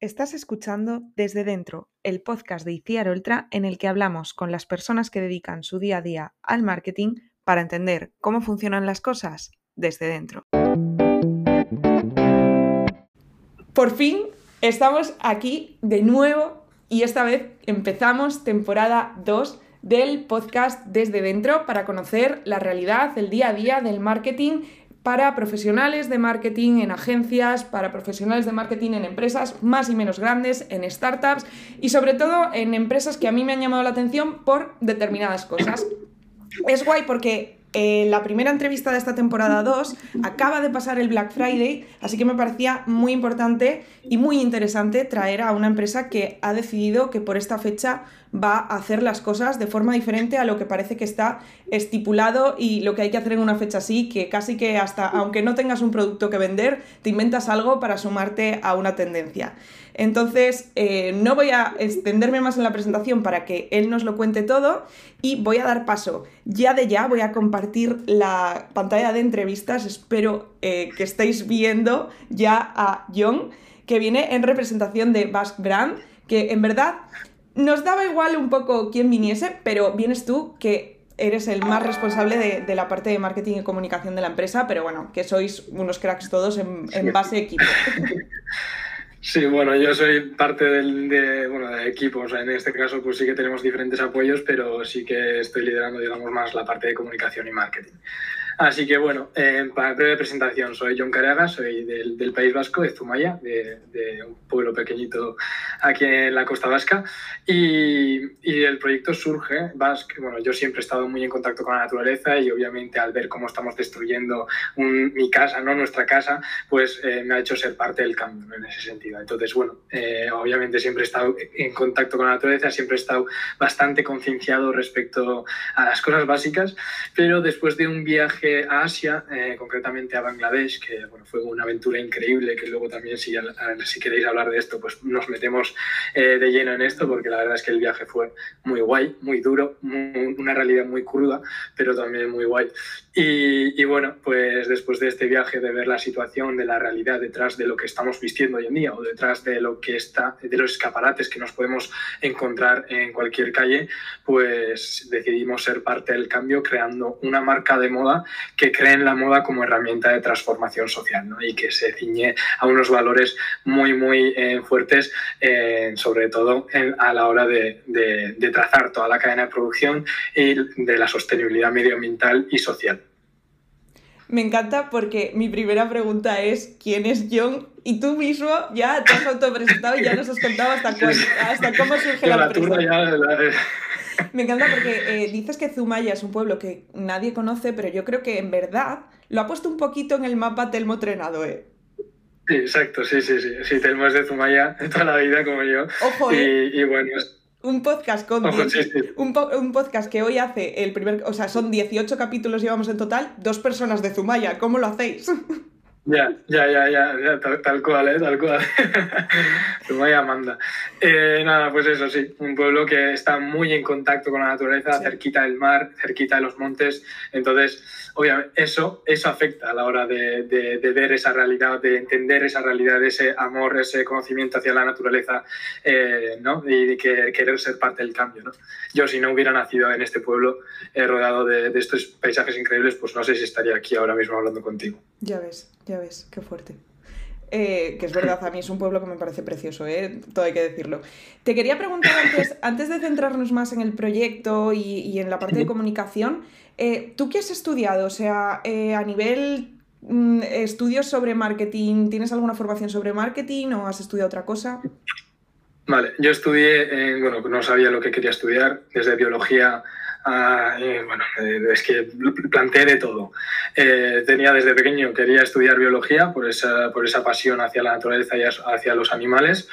Estás escuchando Desde Dentro, el podcast de ICIAR Ultra en el que hablamos con las personas que dedican su día a día al marketing para entender cómo funcionan las cosas desde dentro. Por fin estamos aquí de nuevo y esta vez empezamos temporada 2 del podcast Desde Dentro para conocer la realidad, el día a día del marketing para profesionales de marketing en agencias, para profesionales de marketing en empresas más y menos grandes, en startups y sobre todo en empresas que a mí me han llamado la atención por determinadas cosas. Es guay porque eh, la primera entrevista de esta temporada 2 acaba de pasar el Black Friday, así que me parecía muy importante y muy interesante traer a una empresa que ha decidido que por esta fecha va a hacer las cosas de forma diferente a lo que parece que está estipulado y lo que hay que hacer en una fecha así, que casi que hasta, aunque no tengas un producto que vender, te inventas algo para sumarte a una tendencia. Entonces, eh, no voy a extenderme más en la presentación para que él nos lo cuente todo y voy a dar paso. Ya de ya voy a compartir la pantalla de entrevistas. Espero eh, que estéis viendo ya a John, que viene en representación de Basque Brand, que en verdad nos daba igual un poco quién viniese, pero vienes tú que eres el más responsable de, la parte de marketing y comunicación de la empresa, pero bueno, que sois unos cracks todos en, en base equipo. Sí, bueno, yo soy parte del de, bueno, de equipo, o sea, en este caso pues sí que tenemos diferentes apoyos, pero sí que estoy liderando, digamos, más la parte de comunicación y marketing. Así que bueno, eh, para breve presentación, soy John Caraga, soy del, País Vasco, de Zumaya, de, un pueblo pequeñito aquí en la costa vasca. Y, el proyecto surge, Basque, bueno, yo siempre he estado muy en contacto con la naturaleza y obviamente al ver cómo estamos destruyendo mi casa, ¿no? nuestra casa, pues eh, me ha hecho ser parte del cambio en ese sentido. Entonces, bueno, eh, obviamente siempre he estado en contacto con la naturaleza, siempre he estado bastante concienciado respecto a las cosas básicas, pero después de un viaje a Asia, eh, concretamente a Bangladesh, que bueno, fue una aventura increíble, que luego también si, si queréis hablar de esto, pues nos metemos eh, de lleno en esto, porque la verdad es que el viaje fue muy guay, muy duro, una realidad muy cruda, pero también muy guay. Y, y, bueno, pues después de este viaje, de ver la situación, de la realidad detrás de lo que estamos vistiendo hoy en día, o detrás de lo que está, de los escaparates que nos podemos encontrar en cualquier calle, pues decidimos ser parte del cambio creando una marca de moda que creen la moda como herramienta de transformación social ¿no? y que se ciñe a unos valores muy, muy eh, fuertes, eh, sobre todo a la hora de, de, trazar toda la cadena de producción y de la sostenibilidad medioambiental y social. Me encanta porque mi primera pregunta es ¿quién es John? Y tú mismo ya te has autopresentado y ya nos has contado hasta, hasta cómo surge la, la empresa. Me encanta porque eh, dices que Zumaya es un pueblo que nadie conoce, pero yo creo que en verdad lo ha puesto un poquito en el mapa Telmo Trenado, ¿eh? Sí, exacto, sí, sí, sí. Sí, Telmo es de Zumaya de toda la vida como yo. Ojo, ¿eh? y, bueno, un podcast con Un, un, podcast que hoy hace el primer, o sea, son 18 capítulos llevamos en total, dos personas de Zumaya, ¿cómo lo hacéis? Ya, ya, ya, ya, tal, cual, ¿eh? Tal cual. Zumaya manda. Eh, nada, pues eso sí, un pueblo que está muy en contacto con la naturaleza, cerquita del mar, cerquita de los montes. Entonces, obviamente, eso, eso afecta a la hora de, de, ver esa realidad, de entender esa realidad, ese amor, ese conocimiento hacia la naturaleza, eh, ¿no? Y de que, querer ser parte del cambio, ¿no? Yo, si no hubiera nacido en este pueblo, eh, rodeado de, de estos paisajes increíbles, pues no sé si estaría aquí ahora mismo hablando contigo. Ya ves, ya ves, qué fuerte. Eh, que es verdad, a mí es un pueblo que me parece precioso, ¿eh? todo hay que decirlo. Te quería preguntar antes, antes de centrarnos más en el proyecto y, en la parte de comunicación, eh, ¿tú qué has estudiado? O sea, a nivel mm, estudios sobre marketing, ¿tienes alguna formación sobre marketing o has estudiado otra cosa? Vale, yo estudié, bueno, no sabía lo que quería estudiar, desde biología Ah, bueno, eh, es que planteé de todo. Eh, tenía desde pequeño, quería estudiar biología por esa, por esa pasión hacia la naturaleza y hacia los animales.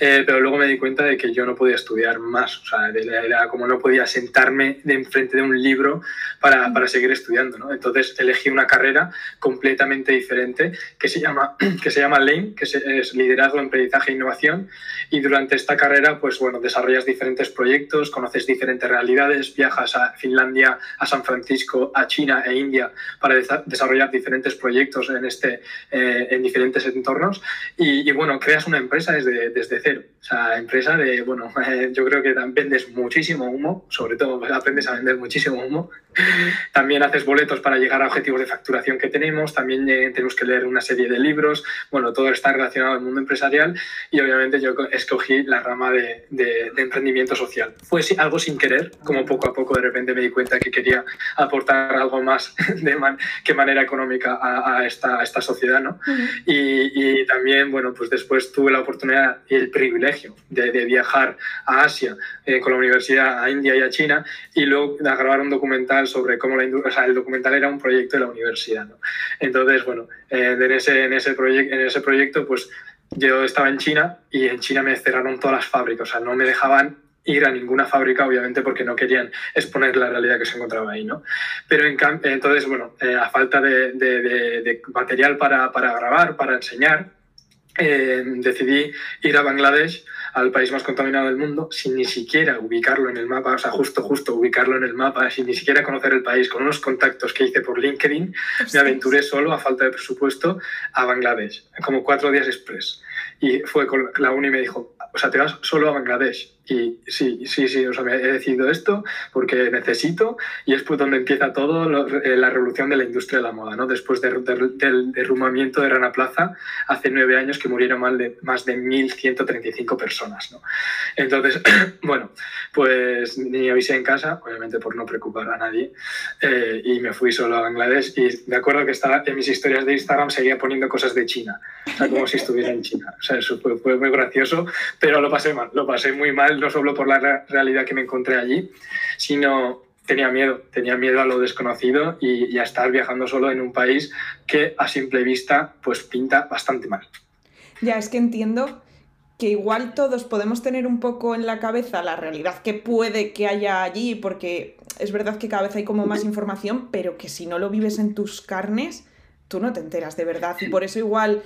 Eh, pero luego me di cuenta de que yo no podía estudiar más, o sea, era como no podía sentarme de enfrente de un libro para, para seguir estudiando, ¿no? Entonces elegí una carrera completamente diferente que se llama, que se llama LANE, que es Liderazgo, Emprendizaje e Innovación, y durante esta carrera, pues bueno, desarrollas diferentes proyectos, conoces diferentes realidades, viajas a Finlandia, a San Francisco, a China e India para desarrollar diferentes proyectos en, este, eh, en diferentes entornos y, bueno, creas una empresa desde, desde cero. O sea, empresa de, bueno, yo creo que vendes muchísimo humo, sobre todo aprendes a vender muchísimo humo. También haces boletos para llegar a objetivos de facturación que tenemos, también eh, tenemos que leer una serie de libros, bueno, todo está relacionado al mundo empresarial y obviamente yo escogí la rama de, de, emprendimiento social. Fue algo sin querer, como poco a poco de repente me di cuenta que quería aportar algo más de que manera económica a, esta, a esta, sociedad, ¿no? y, y, también, bueno, pues después tuve la oportunidad y el privilegio de, de viajar a Asia eh, con la universidad a India y a China y luego a grabar un documental sobre cómo la o el documental era un proyecto de la universidad, ¿no? Entonces, bueno, eh, en, ese, en, ese en ese proyecto, pues yo estaba en China y en China me cerraron todas las fábricas, o sea, no me dejaban ir a ninguna fábrica, obviamente, porque no querían exponer la realidad que se encontraba ahí, ¿no? Pero en entonces, bueno, eh, a falta de, material para, grabar, para enseñar, eh, decidí ir a Bangladesh, al país más contaminado del mundo, sin ni siquiera ubicarlo en el mapa, o sea, justo, justo ubicarlo en el mapa, sin ni siquiera conocer el país, con unos contactos que hice por LinkedIn, me aventuré solo, a falta de presupuesto, a Bangladesh, como cuatro días express. Y fue con la uni y me dijo, o sea, te vas solo a Bangladesh. Y sí, sí, sí, o sea, he decidido esto porque necesito y es pues donde empieza todo eh, la revolución de la industria de la moda, ¿no? Después del derrumbamiento de Rana Plaza hace nueve años que murieron más de, más de 1.135 personas, ¿no? Entonces, bueno, pues ni avisé en casa, obviamente por no preocupar a nadie, eh, y me fui solo a Bangladesh y me acuerdo que estaba en mis historias de Instagram seguía poniendo cosas de China, o sea, como si estuviera en China. O sea, eso fue, fue muy gracioso, pero lo pasé mal, lo pasé muy mal no solo por la realidad que me encontré allí, sino tenía miedo, tenía miedo a lo desconocido y, a estar viajando solo en un país que a simple vista pues pinta bastante mal. Ya, es que entiendo que igual todos podemos tener un poco en la cabeza la realidad que puede que haya allí, porque es verdad que cada vez hay como más información, pero que si no lo vives en tus carnes, tú no te enteras de verdad. Y por eso igual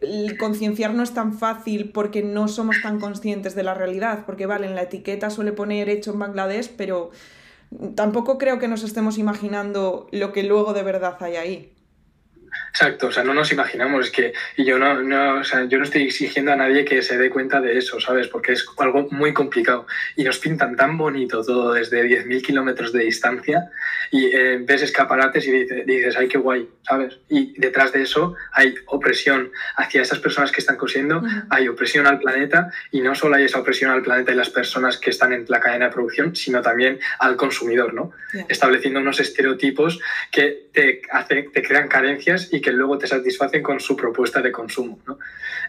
el concienciar no es tan fácil porque no somos tan conscientes de la realidad, porque vale, en la etiqueta suele poner hecho en Bangladesh, pero tampoco creo que nos estemos imaginando lo que luego de verdad hay ahí. Exacto, o sea, no nos imaginamos, es que y yo no, no, o sea, yo no estoy exigiendo a nadie que se dé cuenta de eso, ¿sabes? Porque es algo muy complicado y nos pintan tan bonito todo desde 10.000 kilómetros de distancia y eh, ves escaparates y dices, ay, qué guay, ¿sabes? Y detrás de eso hay opresión hacia esas personas que están cosiendo, hay opresión al planeta y no solo hay esa opresión al planeta y las personas que están en la cadena de producción, sino también al consumidor, ¿no? Estableciendo unos estereotipos que te, hace, te crean carencias y que luego te satisfacen con su propuesta de consumo. ¿no?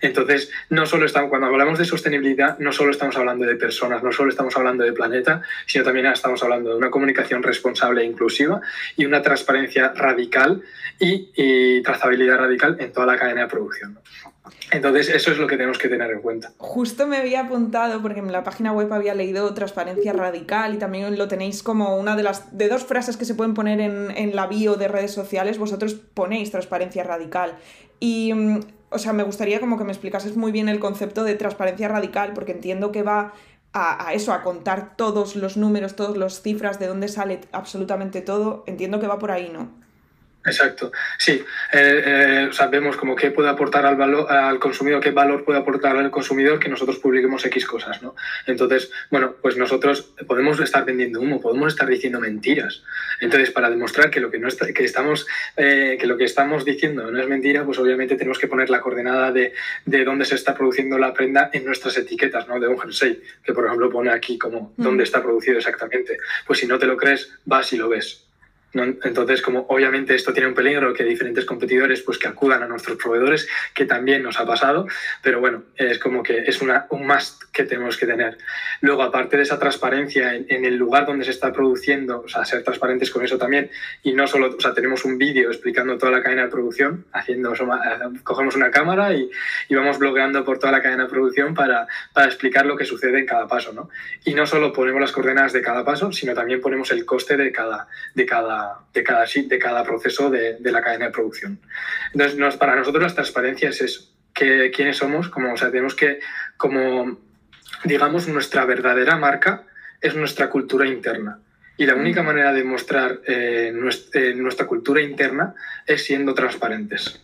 Entonces, no solo estamos, cuando hablamos de sostenibilidad, no solo estamos hablando de personas, no solo estamos hablando de planeta, sino también estamos hablando de una comunicación responsable e inclusiva y una transparencia radical y, y trazabilidad radical en toda la cadena de producción. Entonces, eso es lo que tenemos que tener en cuenta. Justo me había apuntado, porque en la página web había leído transparencia radical y también lo tenéis como una de las de dos frases que se pueden poner en, en la bio de redes sociales. Vosotros ponéis transparencia radical. Y, mm, o sea, me gustaría como que me explicases muy bien el concepto de transparencia radical, porque entiendo que va a, a, eso, a contar todos los números, todas las cifras, de dónde sale absolutamente todo. Entiendo que va por ahí, ¿no? Exacto, sí. Eh, eh, sabemos como qué puede aportar al, valor, al consumidor, qué valor puede aportar al consumidor que nosotros publiquemos X cosas, ¿no? Entonces, bueno, pues nosotros podemos estar vendiendo humo, podemos estar diciendo mentiras. Entonces, para demostrar que lo que, no está, que, estamos, eh, que lo que estamos diciendo no es mentira, pues obviamente tenemos que poner la coordenada de, de dónde se está produciendo la prenda en nuestras etiquetas, ¿no? De un jersey, que por ejemplo pone aquí como dónde está producido exactamente. Pues si no te lo crees, vas y lo ves. Entonces, como obviamente esto tiene un peligro que diferentes competidores pues que acudan a nuestros proveedores, que también nos ha pasado, pero bueno, es como que es una, un must que tenemos que tener. Luego, aparte de esa transparencia en, el lugar donde se está produciendo, o sea, ser transparentes con eso también, y no solo, o sea, tenemos un vídeo explicando toda la cadena de producción, haciendo, cogemos una cámara y, y, vamos blogueando por toda la cadena de producción para, para explicar lo que sucede en cada paso, ¿no? Y no solo ponemos las coordenadas de cada paso, sino también ponemos el coste de cada, de cada de cada, de cada proceso de, la cadena de producción. Entonces, para nosotros la transparencia es eso, que quiénes somos, como, o sea, tenemos que, como, digamos, nuestra verdadera marca es nuestra cultura interna. Y la única manera de mostrar eh, eh, nuestra cultura interna es siendo transparentes.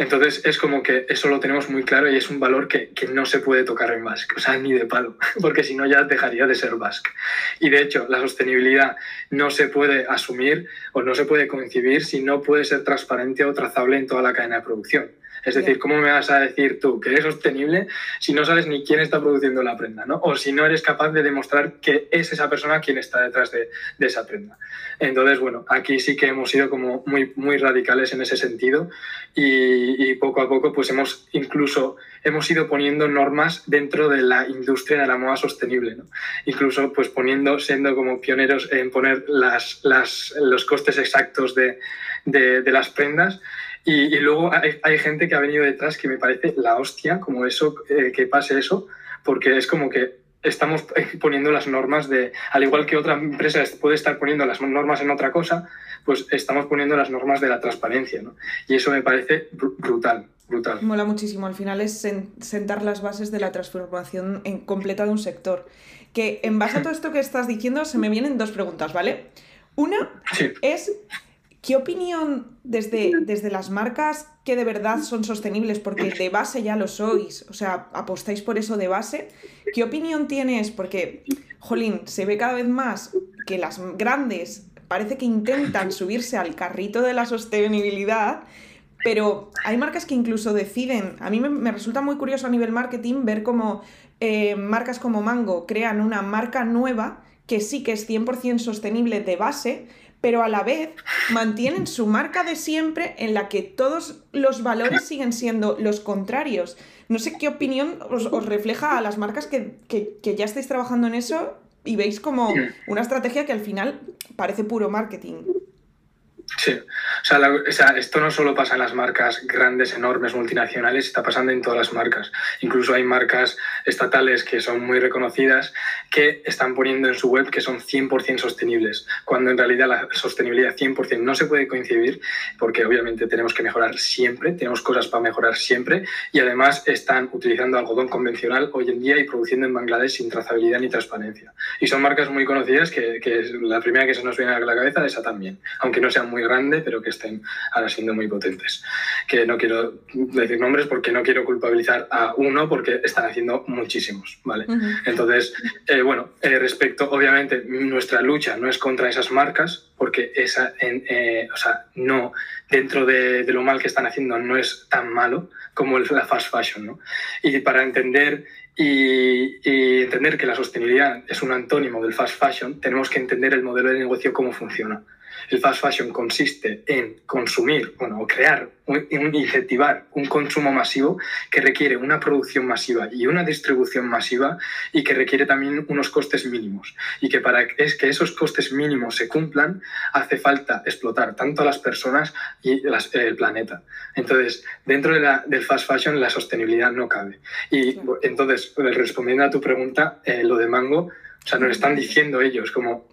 Entonces es como que eso lo tenemos muy claro y es un valor que, no se puede tocar en Basque, o sea, ni de palo, porque si no ya dejaría de ser Basque. Y de hecho, la sostenibilidad no se puede asumir o no se puede concebir si no puede ser transparente o trazable en toda la cadena de producción. Es decir, ¿cómo me vas a decir tú que eres sostenible si no sabes ni quién está produciendo la prenda? ¿no? O si no eres capaz de demostrar que es esa persona quien está detrás de, esa prenda. Entonces, bueno, aquí sí que hemos sido como muy, muy radicales en ese sentido y, poco a poco pues hemos incluso hemos ido poniendo normas dentro de la industria de la moda sostenible. ¿no? Incluso pues poniendo, siendo como pioneros en poner las, las, los costes exactos de, de, de las prendas y, luego hay, gente que ha venido detrás que me parece la hostia, como eso, eh, que pase eso, porque es como que estamos poniendo las normas de, al igual que otra empresa puede estar poniendo las normas en otra cosa, pues estamos poniendo las normas de la transparencia, ¿no? Y eso me parece brutal, brutal. Mola muchísimo, al final es sentar las bases de la transformación en completa de un sector. Que en base a todo esto que estás diciendo, se me vienen dos preguntas, ¿vale? Una es ¿Qué opinión desde, desde las marcas que de verdad son sostenibles, porque de base ya lo sois, o sea, apostáis por eso de base? ¿Qué opinión tienes? Porque, jolín, se ve cada vez más que las grandes parece que intentan subirse al carrito de la sostenibilidad, pero hay marcas que incluso deciden, a mí me, resulta muy curioso a nivel marketing ver cómo eh, marcas como Mango crean una marca nueva que sí que es 100% sostenible de base, pero a la vez mantienen su marca de siempre en la que todos los valores siguen siendo los contrarios. No sé qué opinión os, refleja a las marcas que, que, ya estáis trabajando en eso y veis como una estrategia que al final parece puro marketing. Sí, o sea, esto no solo pasa en las marcas grandes, enormes, multinacionales, está pasando en todas las marcas. Incluso hay marcas estatales que son muy reconocidas que están poniendo en su web que son 100% sostenibles, cuando en realidad la sostenibilidad 100% no se puede coincidir porque obviamente tenemos que mejorar siempre, tenemos cosas para mejorar siempre y además están utilizando algodón convencional hoy en día y produciendo en Bangladesh sin trazabilidad ni transparencia. Y son marcas muy conocidas que, que la primera que se nos viene a la cabeza es esa también, aunque no sean muy grande, pero que estén ahora siendo muy potentes. Que no quiero decir nombres porque no quiero culpabilizar a uno porque están haciendo muchísimos, ¿vale? Entonces, eh, bueno, eh, respecto, obviamente, nuestra lucha no es contra esas marcas porque esa, eh, o sea, no, dentro de, lo mal que están haciendo no es tan malo como la fast fashion, ¿no? Y para entender y, y, entender que la sostenibilidad es un antónimo del fast fashion, tenemos que entender el modelo de negocio, cómo funciona. El fast fashion consiste en consumir, bueno, o crear, incentivar un consumo masivo que requiere una producción masiva y una distribución masiva y que requiere también unos costes mínimos. Y que para es que esos costes mínimos se cumplan, hace falta explotar tanto a las personas y el planeta. Entonces, dentro de la, del fast fashion, la sostenibilidad no cabe. Y entonces, respondiendo a tu pregunta, eh, lo de Mango, o sea, nos están diciendo ellos como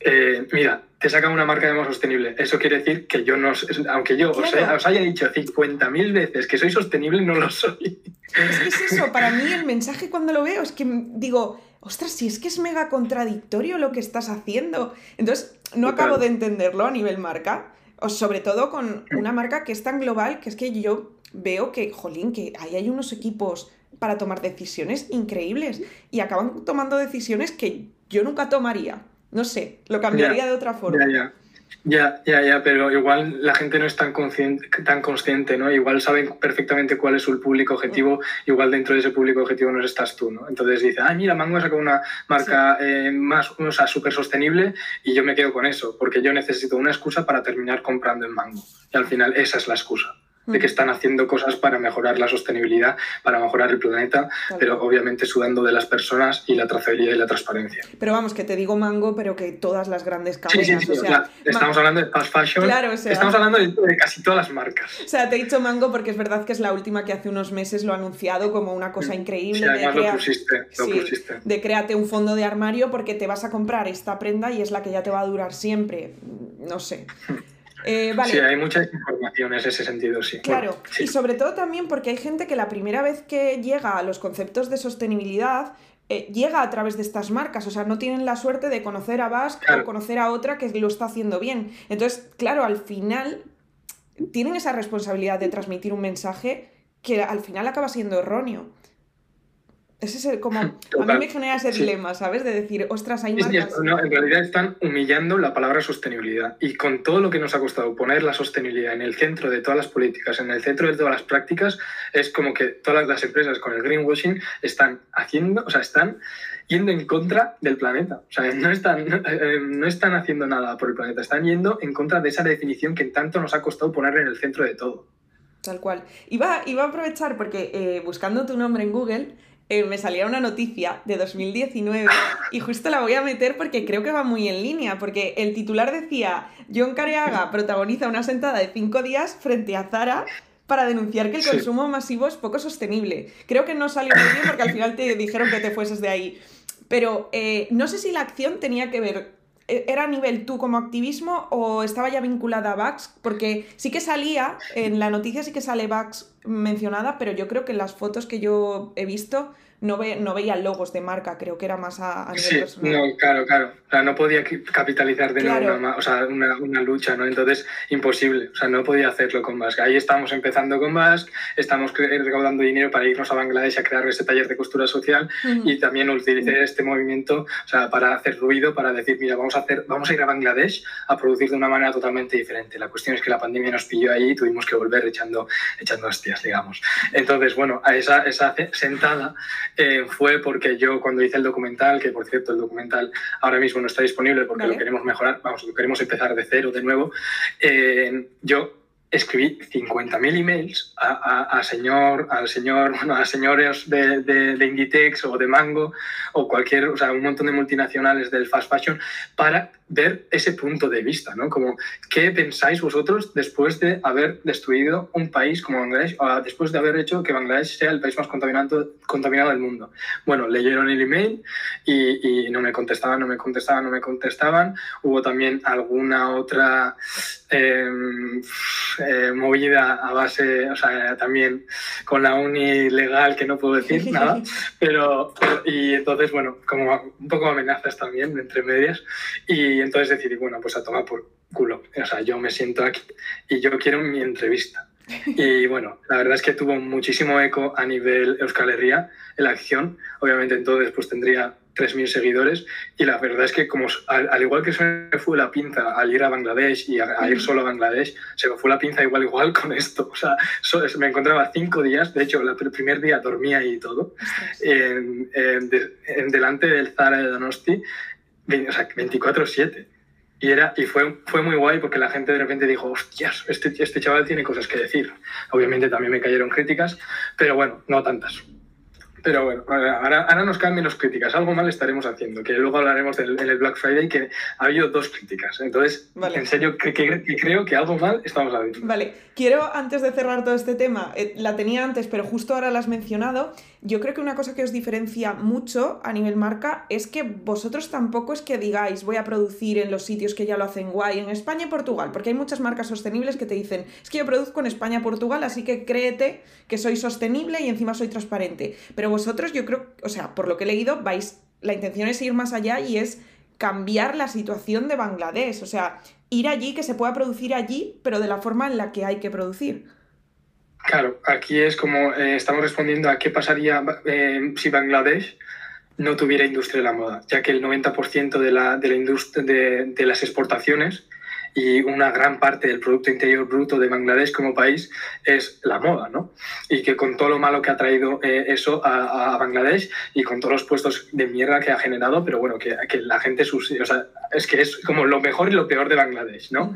eh, mira, te saca una marca de modo sostenible. Eso quiere decir que yo no, aunque yo os, haya dicho 50.000 veces que soy sostenible, no lo soy. Es que es eso, para mí el mensaje cuando lo veo es que digo, ostras, si es que es mega contradictorio lo que estás haciendo. Entonces, no acabo de entenderlo a nivel marca, o sobre todo con una marca que es tan global que es que yo veo que, jolín, que ahí hay unos equipos para tomar decisiones increíbles y acaban tomando decisiones que yo nunca tomaría. No sé, lo cambiaría de otra forma. Ya, ya, ya, pero igual la gente no es tan consciente, tan consciente, ¿no? Igual saben perfectamente cuál es su público objetivo, igual dentro de ese público objetivo no estás tú, ¿no? Entonces dice, ah, mira, Mango ha sacado una marca eh, más, o sea, súper sostenible y yo me quedo con eso, porque yo necesito una excusa para terminar comprando en Mango. Y al final esa es la excusa de que están haciendo cosas para mejorar la sostenibilidad, para mejorar el planeta, pero obviamente sudando de las personas y la trazabilidad y la transparencia. Pero vamos, que te digo mango, pero que todas las grandes cadenas. Sí, sí, sí, estamos hablando de fast fashion, claro, estamos hablando de, casi todas las marcas. O sea, te he dicho mango porque es verdad que es la última que hace unos meses lo ha anunciado como una cosa increíble. Sí, además de lo pusiste, lo pusiste. De créate un fondo de armario porque te vas a comprar esta prenda y es la que ya te va a durar siempre. No sé. Eh, sí, hay muchas informaciones en ese sentido, sí. Claro, y sobre todo también porque hay gente que la primera vez que llega a los conceptos de sostenibilidad eh, llega a través de estas marcas, o sea, no tienen la suerte de conocer a Basque o conocer a otra que lo está haciendo bien. Entonces, claro, al final tienen esa responsabilidad de transmitir un mensaje que al final acaba siendo erróneo. Ese es el, como. A mí me genera ese dilema, ¿sabes? De decir, ostras, hay marcas. no, en realidad están humillando la palabra sostenibilidad. Y con todo lo que nos ha costado poner la sostenibilidad en el centro de todas las políticas, en el centro de todas las prácticas, es como que todas las empresas con el greenwashing están haciendo, o sea, están yendo en contra del planeta. O sea, no están, eh, no están haciendo nada por el planeta, están yendo en contra de esa definición que tanto nos ha costado poner en el centro de todo. Tal cual. Iba, iba a aprovechar porque eh, buscando tu nombre en Google eh, me salía una noticia de 2019 y justo la voy a meter porque creo que va muy en línea, porque el titular decía, John Careaga protagoniza una sentada de cinco días frente a Zara para denunciar que el consumo masivo es poco sostenible. Creo que no salió muy bien porque al final te dijeron que te fueses de ahí. Pero eh, no sé si la acción tenía que ver e, ¿Era a nivel tú como activismo o estaba ya vinculada a Vax? Porque sí que salía, en la noticia sí que sale Vax mencionada, pero yo creo que en las fotos que yo he visto no, ve, no veía logos de marca, creo que era más a, nivel sí, personal. No, claro, claro. O sea, no podía capitalizar de nuevo una, o sea, una, una, lucha, ¿no? Entonces, imposible. O sea, no podía hacerlo con Basque. Ahí estamos empezando con Basque, estamos recaudando dinero para irnos a Bangladesh a crear ese taller de costura social y también utilicé este movimiento o sea, para hacer ruido, para decir, mira, vamos a, hacer, vamos a ir a Bangladesh a producir de una manera totalmente diferente. La cuestión es que la pandemia nos pilló ahí y tuvimos que volver echando, echando hostias, digamos. Entonces, bueno, a esa, esa sentada eh, fue porque yo cuando hice el documental, que por cierto el documental ahora mismo no está disponible porque lo queremos mejorar, vamos, lo queremos empezar de cero de nuevo, eh, yo escribí 50.000 emails a, a, señor, al señor, bueno, a señores de, de, de, Inditex o de Mango o cualquier, o sea, un montón de multinacionales del fast fashion para ver ese punto de vista, ¿no? Como, ¿qué pensáis vosotros después de haber destruido un país como Bangladesh o después de haber hecho que Bangladesh sea el país más contaminado, contaminado del mundo? Bueno, leyeron el email y, y no me contestaban, no me contestaban, no me contestaban. Hubo también alguna otra eh, eh, movida a base, o sea, también con la uni legal que no puedo decir nada, pero, y entonces, bueno, como un poco amenazas también entre medias y y entonces decidí, bueno, pues a tomar por culo. O sea, yo me siento aquí y yo quiero mi entrevista. Y bueno, la verdad es que tuvo muchísimo eco a nivel Euskal Herria en la acción. Obviamente entonces pues tendría 3.000 seguidores y la verdad es que como al, igual que se me fue la pinza al ir a Bangladesh y a, ir solo a Bangladesh, se me fue la pinza igual igual con esto. O sea, me encontraba cinco días, de hecho el primer día dormía y todo, en, en, delante del Zara de Donosti o sea, 24-7. Y, era, y fue, fue muy guay porque la gente de repente dijo, hostias, este, este chaval tiene cosas que decir. Obviamente también me cayeron críticas, pero bueno, no tantas. Pero bueno, ahora, ahora nos caen menos críticas. Algo mal estaremos haciendo, que luego hablaremos del, en el Black Friday, que ha habido dos críticas. Entonces, en serio, que, creo que algo mal estamos haciendo. Vale, quiero, antes de cerrar todo este tema, eh, la tenía antes, pero justo ahora la has mencionado, yo creo que una cosa que os diferencia mucho a nivel marca es que vosotros tampoco es que digáis voy a producir en los sitios que ya lo hacen guay, en España y Portugal, porque hay muchas marcas sostenibles que te dicen, es que yo produzco en España y Portugal, así que créete que soy sostenible y encima soy transparente. Pero vosotros yo creo, o sea, por lo que he leído, vais, la intención es ir más allá y es cambiar la situación de Bangladesh, o sea, ir allí, que se pueda producir allí, pero de la forma en la que hay que producir. Claro, aquí es como eh, estamos respondiendo a qué pasaría eh, si Bangladesh no tuviera industria de la moda, ya que el 90% de, la, de, la industria, de, las exportaciones y una gran parte del Producto Interior Bruto de Bangladesh como país es la moda, ¿no? Y que con todo lo malo que ha traído eh, eso a, Bangladesh y con todos los puestos de mierda que ha generado, pero bueno, que, que la gente, o sea, es que es como lo mejor y lo peor de Bangladesh, ¿no?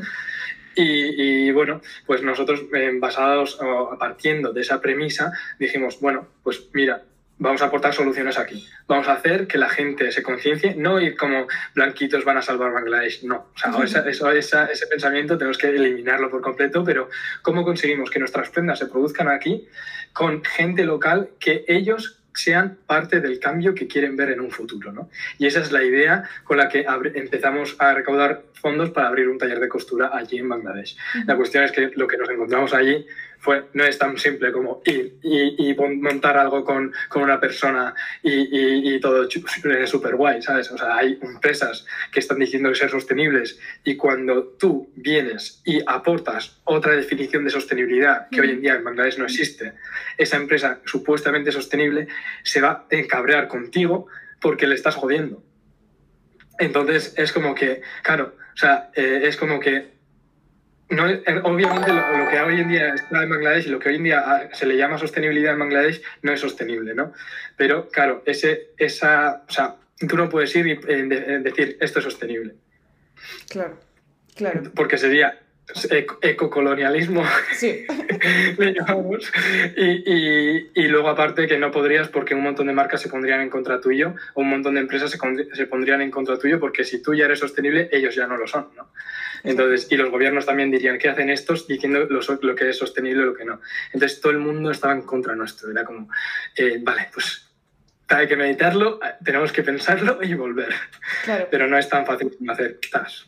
Y, bueno, pues nosotros, eh, basados o partiendo de esa premisa, dijimos, bueno, pues mira, vamos a aportar soluciones aquí. Vamos a hacer que la gente se conciencie, no ir como blanquitos van a salvar Bangladesh, no. O sea, ese pensamiento tenemos que eliminarlo por completo, pero ¿cómo conseguimos que nuestras prendas se produzcan aquí con gente local que ellos sean parte del cambio que quieren ver en un futuro. ¿no? Y esa es la idea con la que empezamos a recaudar fondos para abrir un taller de costura allí en Bangladesh. La cuestión es que lo que nos encontramos allí fue, no es tan simple como ir y, montar algo con, con una persona y, y todo súper guay, ¿sabes? O sea, hay empresas que están diciendo que ser sostenibles y cuando tú vienes y aportas otra definición de sostenibilidad que hoy en día en Bangladesh no existe, esa empresa supuestamente sostenible se va a encabrear contigo porque le estás jodiendo. Entonces es como que, claro, o sea, eh, es como que no, eh, obviamente lo, que hoy en día está en Bangladesh y lo que hoy en día ah, se le llama sostenibilidad en Bangladesh no es sostenible, ¿no? Pero claro, ese, esa, o sea, tú no puedes ir y eh, decir esto es sostenible. Claro, claro. Porque sería ecocolonialismo, sí. le llamamos. Y, y, luego aparte que no podrías porque un montón de marcas se pondrían en contra tuyo o un montón de empresas se, se pondrían en contra tuyo porque si tú ya eres sostenible, ellos ya no lo son, ¿no? Entonces, y los gobiernos también dirían, ¿qué hacen estos? Diciendo lo, lo que es sostenible y lo que no. Entonces, todo el mundo estaba en contra nuestro. Era como, eh, vale, pues hay que meditarlo, tenemos que pensarlo y volver. Claro. Pero no es tan fácil hacer tas.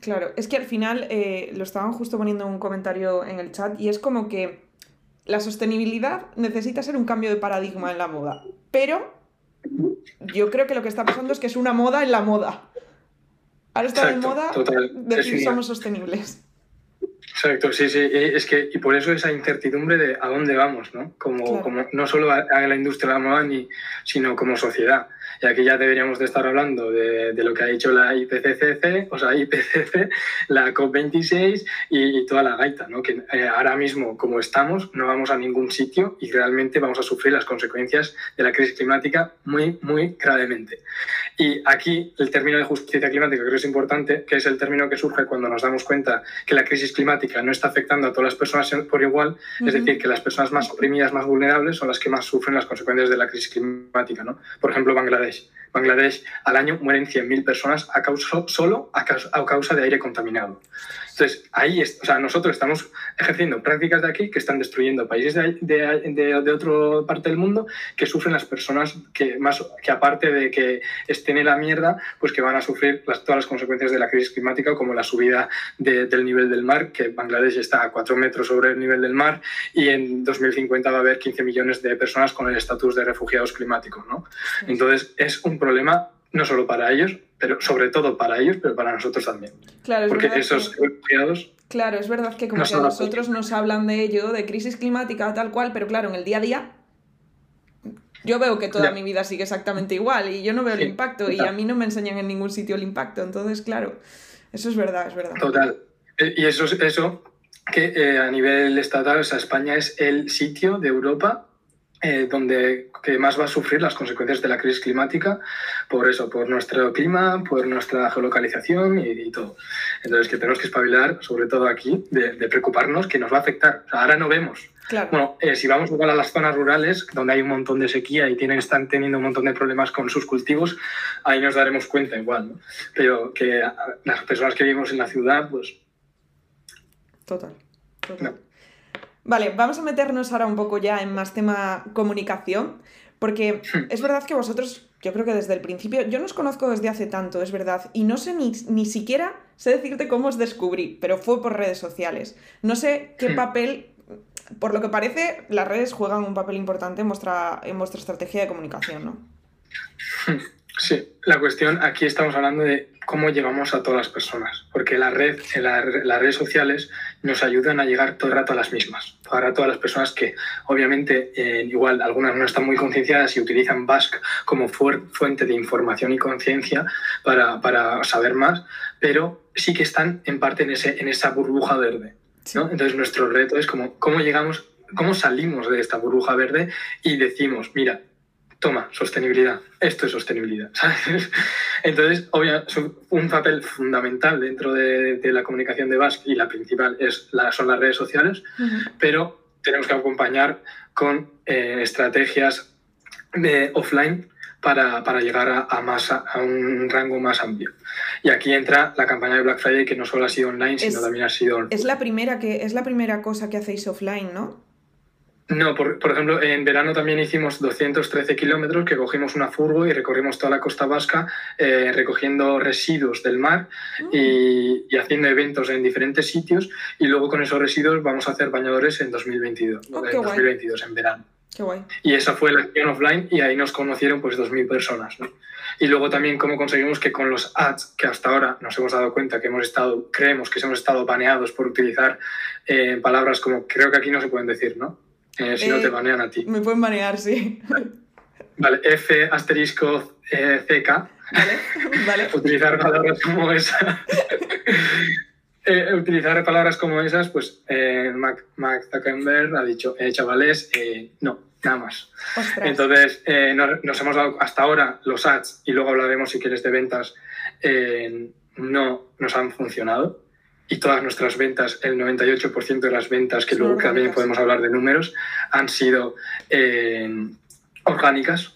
Claro, es que al final eh, lo estaban justo poniendo un comentario en el chat y es como que la sostenibilidad necesita ser un cambio de paradigma en la moda, pero yo creo que lo que está pasando es que es una moda en la moda. Ahora está de moda decir somos sostenibles. Exacto, sí, sí, es que y por eso esa incertidumbre de a dónde vamos, ¿no? Como, como no solo a, la industria de la moda, ni, sino como sociedad. Y aquí ya deberíamos de estar hablando de, de lo que ha dicho la IPCC, o sea, IPCC, la COP26 y, toda la gaita, ¿no? Que eh, ahora mismo, como estamos, no vamos a ningún sitio y realmente vamos a sufrir las consecuencias de la crisis climática muy, muy gravemente. Y aquí el término de justicia climática creo que es importante, que es el término que surge cuando nos damos cuenta que la crisis climática no está afectando a todas las personas por igual, es decir, que las personas más oprimidas, más vulnerables, son las que más sufren las consecuencias de la crisis climática. ¿no? Por ejemplo, Bangladesh. Bangladesh al año mueren 100.000 personas a causa, solo a causa de aire contaminado. Entonces, ahí, o sea, nosotros estamos ejerciendo prácticas de aquí que están destruyendo países de, de, de, otra parte del mundo que sufren las personas que, más, que aparte de que estén en la mierda, pues que van a sufrir las, todas las consecuencias de la crisis climática, como la subida del nivel del mar, que Bangladesh está a 4 metros sobre el nivel del mar y en 2050 va a haber 15 millones de personas con el estatus de refugiados climáticos, ¿no? Entonces, es un problema no solo para ellos, pero sobre todo para ellos, pero para nosotros también. Claro, Porque esos refugiados... Claro, es verdad que como que a nosotros nos hablan de ello, de crisis climática, tal cual, pero claro, en el día a día yo veo que toda mi vida sigue exactamente igual y yo no veo el impacto y a mí no me enseñan en ningún sitio el impacto. Entonces, claro, eso es verdad, es verdad. Total. Eh, y eso, eso que eh, a nivel estatal, o sea, España es el sitio de Europa eh, donde que más va a sufrir las consecuencias de la crisis climática por eso, por nuestro clima, por nuestra geolocalización y, todo. Entonces, que tenemos que espabilar, sobre todo aquí, de, preocuparnos que nos va a afectar. ahora no vemos. Bueno, eh, si vamos igual a las zonas rurales, donde hay un montón de sequía y tienen, están teniendo un montón de problemas con sus cultivos, ahí nos daremos cuenta igual, ¿no? Pero que las personas que vivimos en la ciudad, pues... Total. total. Vale, vamos a meternos ahora un poco ya en más tema comunicación, porque es verdad que vosotros, yo creo que desde el principio, yo no os conozco desde hace tanto, es verdad, y no sé ni, ni siquiera sé decirte cómo os descubrí, pero fue por redes sociales. No sé qué papel, por lo que parece, las redes juegan un papel importante en vuestra, en vuestra estrategia de comunicación, ¿no? Sí, la cuestión aquí estamos hablando de cómo llegamos a todas las personas, porque la red, las redes sociales nos ayudan a llegar todo el rato a las mismas, todo el rato a las personas que obviamente eh, igual algunas no están muy concienciadas y utilizan Basque como fuente de información y conciencia para, para, saber más, pero sí que están en parte en, ese, en esa burbuja verde. ¿no? Entonces nuestro reto es como, cómo llegamos, cómo salimos de esta burbuja verde y decimos, mira, toma, sostenibilidad, esto es sostenibilidad. Entonces, obviamente, un papel fundamental dentro de, la comunicación de Basque y la principal es la, son las redes sociales, pero tenemos que acompañar con eh, estrategias de offline para, para llegar a, a, más, a un rango más amplio. Y aquí entra la campaña de Black Friday, que no solo ha sido online, sino también ha sido... Es la, primera que, es la primera cosa que hacéis offline, ¿no? No, por, ejemplo, en verano también hicimos 213 kilómetros que cogimos una furgo y recorrimos toda la costa vasca eh, recogiendo residuos del mar mm. y, haciendo eventos en diferentes sitios y luego con esos residuos vamos a hacer bañadores en 2022, en 2022 en verano. Qué guay. Y esa fue la acción offline y ahí nos conocieron pues 2.000 personas. ¿no? Y luego también cómo conseguimos que con los ads, que hasta ahora nos hemos dado cuenta que hemos estado, creemos que hemos estado baneados por utilizar eh, palabras como creo que aquí no se pueden decir, ¿no? Eh, si no te eh, banean a ti. Me pueden banear, sí. Vale, F asterisco eh, CK. Vale, vale. Utilizar palabras como esa. utilizar palabras como esas, pues Mac, Zuckerberg ha dicho, chavales, no, nada más. Entonces, nos, hemos dado hasta ahora los ads, y luego hablaremos si quieres de ventas, no nos han funcionado y todas nuestras ventas, el 98% de las ventas, que luego también podemos hablar de números, han sido eh, orgánicas.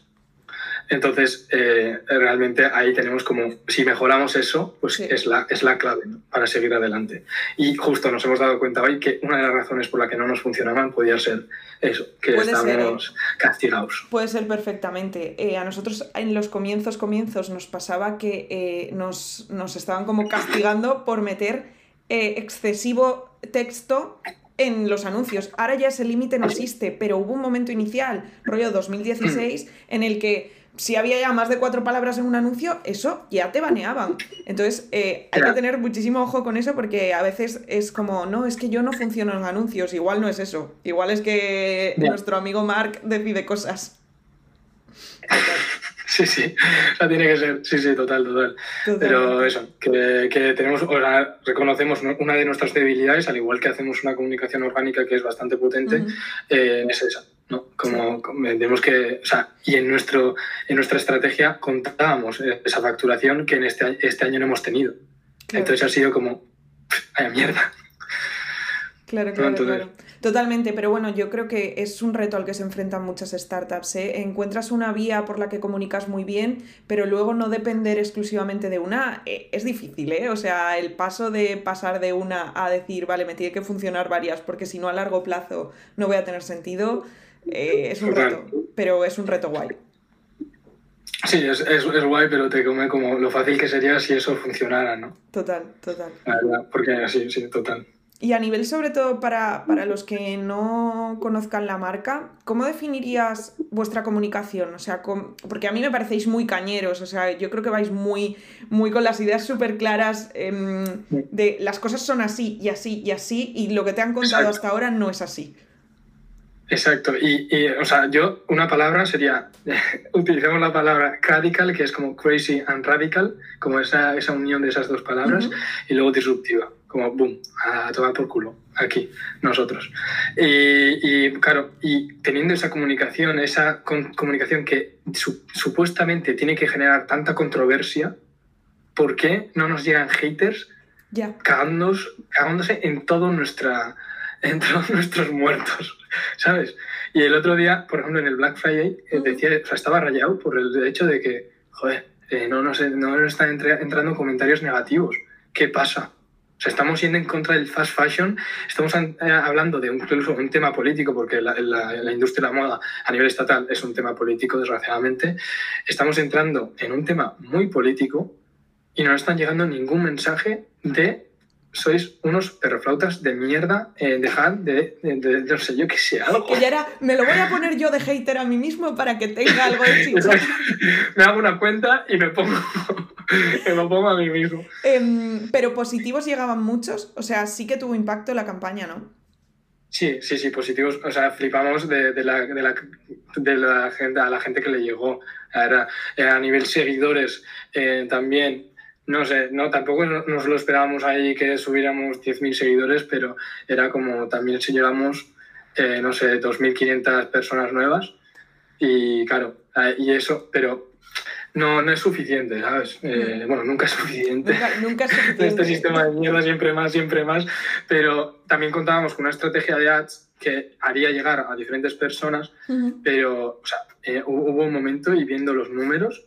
Entonces, eh, realmente ahí tenemos como, si mejoramos eso, pues es, la, es la clave para seguir adelante. Y justo nos hemos dado cuenta hoy que una de las razones por la que no nos funcionaban podía ser eso, que estamos castigados. Puede ser perfectamente. Eh, a nosotros en los comienzos, comienzos nos pasaba que nos, nos estaban como castigando por meter eh, excesivo texto en los anuncios. Ahora ya ese límite no existe, pero hubo un momento inicial, rollo 2016, en el que si había ya más de cuatro palabras en un anuncio, eso ya te baneaban. Entonces, eh, hay que tener muchísimo ojo con eso porque a veces es como, no, es que yo no funciono en anuncios, igual no es eso. Igual es que nuestro amigo Mark decide cosas. Sí, sí, sea, tiene que ser, sí, sí, total, total. Pero eso, que, que tenemos, o sea, reconocemos una de nuestras debilidades, al igual que hacemos una comunicación orgánica que es bastante potente, eh, es esa, ¿no? Como, tenemos que, o sea, y en, nuestro, en nuestra estrategia contábamos esa facturación que en este, este año no hemos tenido. Entonces ha sido como, ¡ay, mierda! Claro, claro, claro. Totalmente, pero bueno, yo creo que es un reto al que se enfrentan muchas startups. ¿eh? Encuentras una vía por la que comunicas muy bien, pero luego no depender exclusivamente de una eh, es difícil, ¿eh? O sea, el paso de pasar de una a decir, vale, me tiene que funcionar varias, porque si no a largo plazo no voy a tener sentido, eh, es un reto, pero es un reto guay. Sí, es, es, es, guay, pero te come como lo fácil que sería si eso funcionara, ¿no? Total, total. porque así, sí, total. Y a nivel sobre todo para, los que no conozcan la marca, ¿cómo definirías vuestra comunicación? O sea, porque a mí me parecéis muy cañeros, o sea, yo creo que vais muy, muy con las ideas súper claras em, de las cosas son así y así y así y lo que te han contado hasta ahora no es así. Exacto, y, o sea, yo una palabra sería, utilizamos la palabra radical, que es como crazy and radical, como esa, esa unión de esas dos palabras, y luego disruptiva como boom, a tomar por culo, aquí, nosotros. Y, claro, y teniendo esa comunicación, esa comunicación que supuestamente tiene que generar tanta controversia, ¿por qué no nos llegan haters ya cagándose en, todo nuestra, en todos nuestros muertos? ¿Sabes? Y el otro día, por ejemplo, en el Black Friday, eh, decía, o sea, estaba rayado por el hecho de que, joder, eh, no, nos, no nos están entrando comentarios negativos. ¿Qué pasa? O sea, estamos yendo en contra del fast fashion, estamos eh, hablando de un, incluso un tema político, porque la, industria de la moda a nivel estatal es un tema político, desgraciadamente. Estamos entrando en un tema muy político y no están llegando ningún mensaje de sois unos perroflautas de mierda, eh, dejad de, de, no sé, yo que sé, algo. Ya era, me lo voy a poner yo de hater a mí mismo para que tenga algo de chicha. me hago una cuenta y me pongo, me lo pongo a mí mismo. Em, pero positivos llegaban muchos, o sea, sí que tuvo impacto la campaña, ¿no? Sí, sí, sí, positivos. O sea, flipamos de, de, la, de, la, de la gente, a la gente que le llegó. Era, a nivel seguidores eh, también no sé, no, tampoco nos lo esperábamos ahí que subiéramos 10.000 seguidores, pero era como también si llegamos, eh, no sé, 2.500 personas nuevas. Y claro, y eso, pero no, no es suficiente, ¿sabes? Eh, mm. bueno, nunca es suficiente. Nunca, es suficiente. este sistema de mierda siempre más, siempre más. Pero también contábamos con una estrategia de ads que haría llegar a diferentes personas, pero o sea, hubo un momento y viendo los números,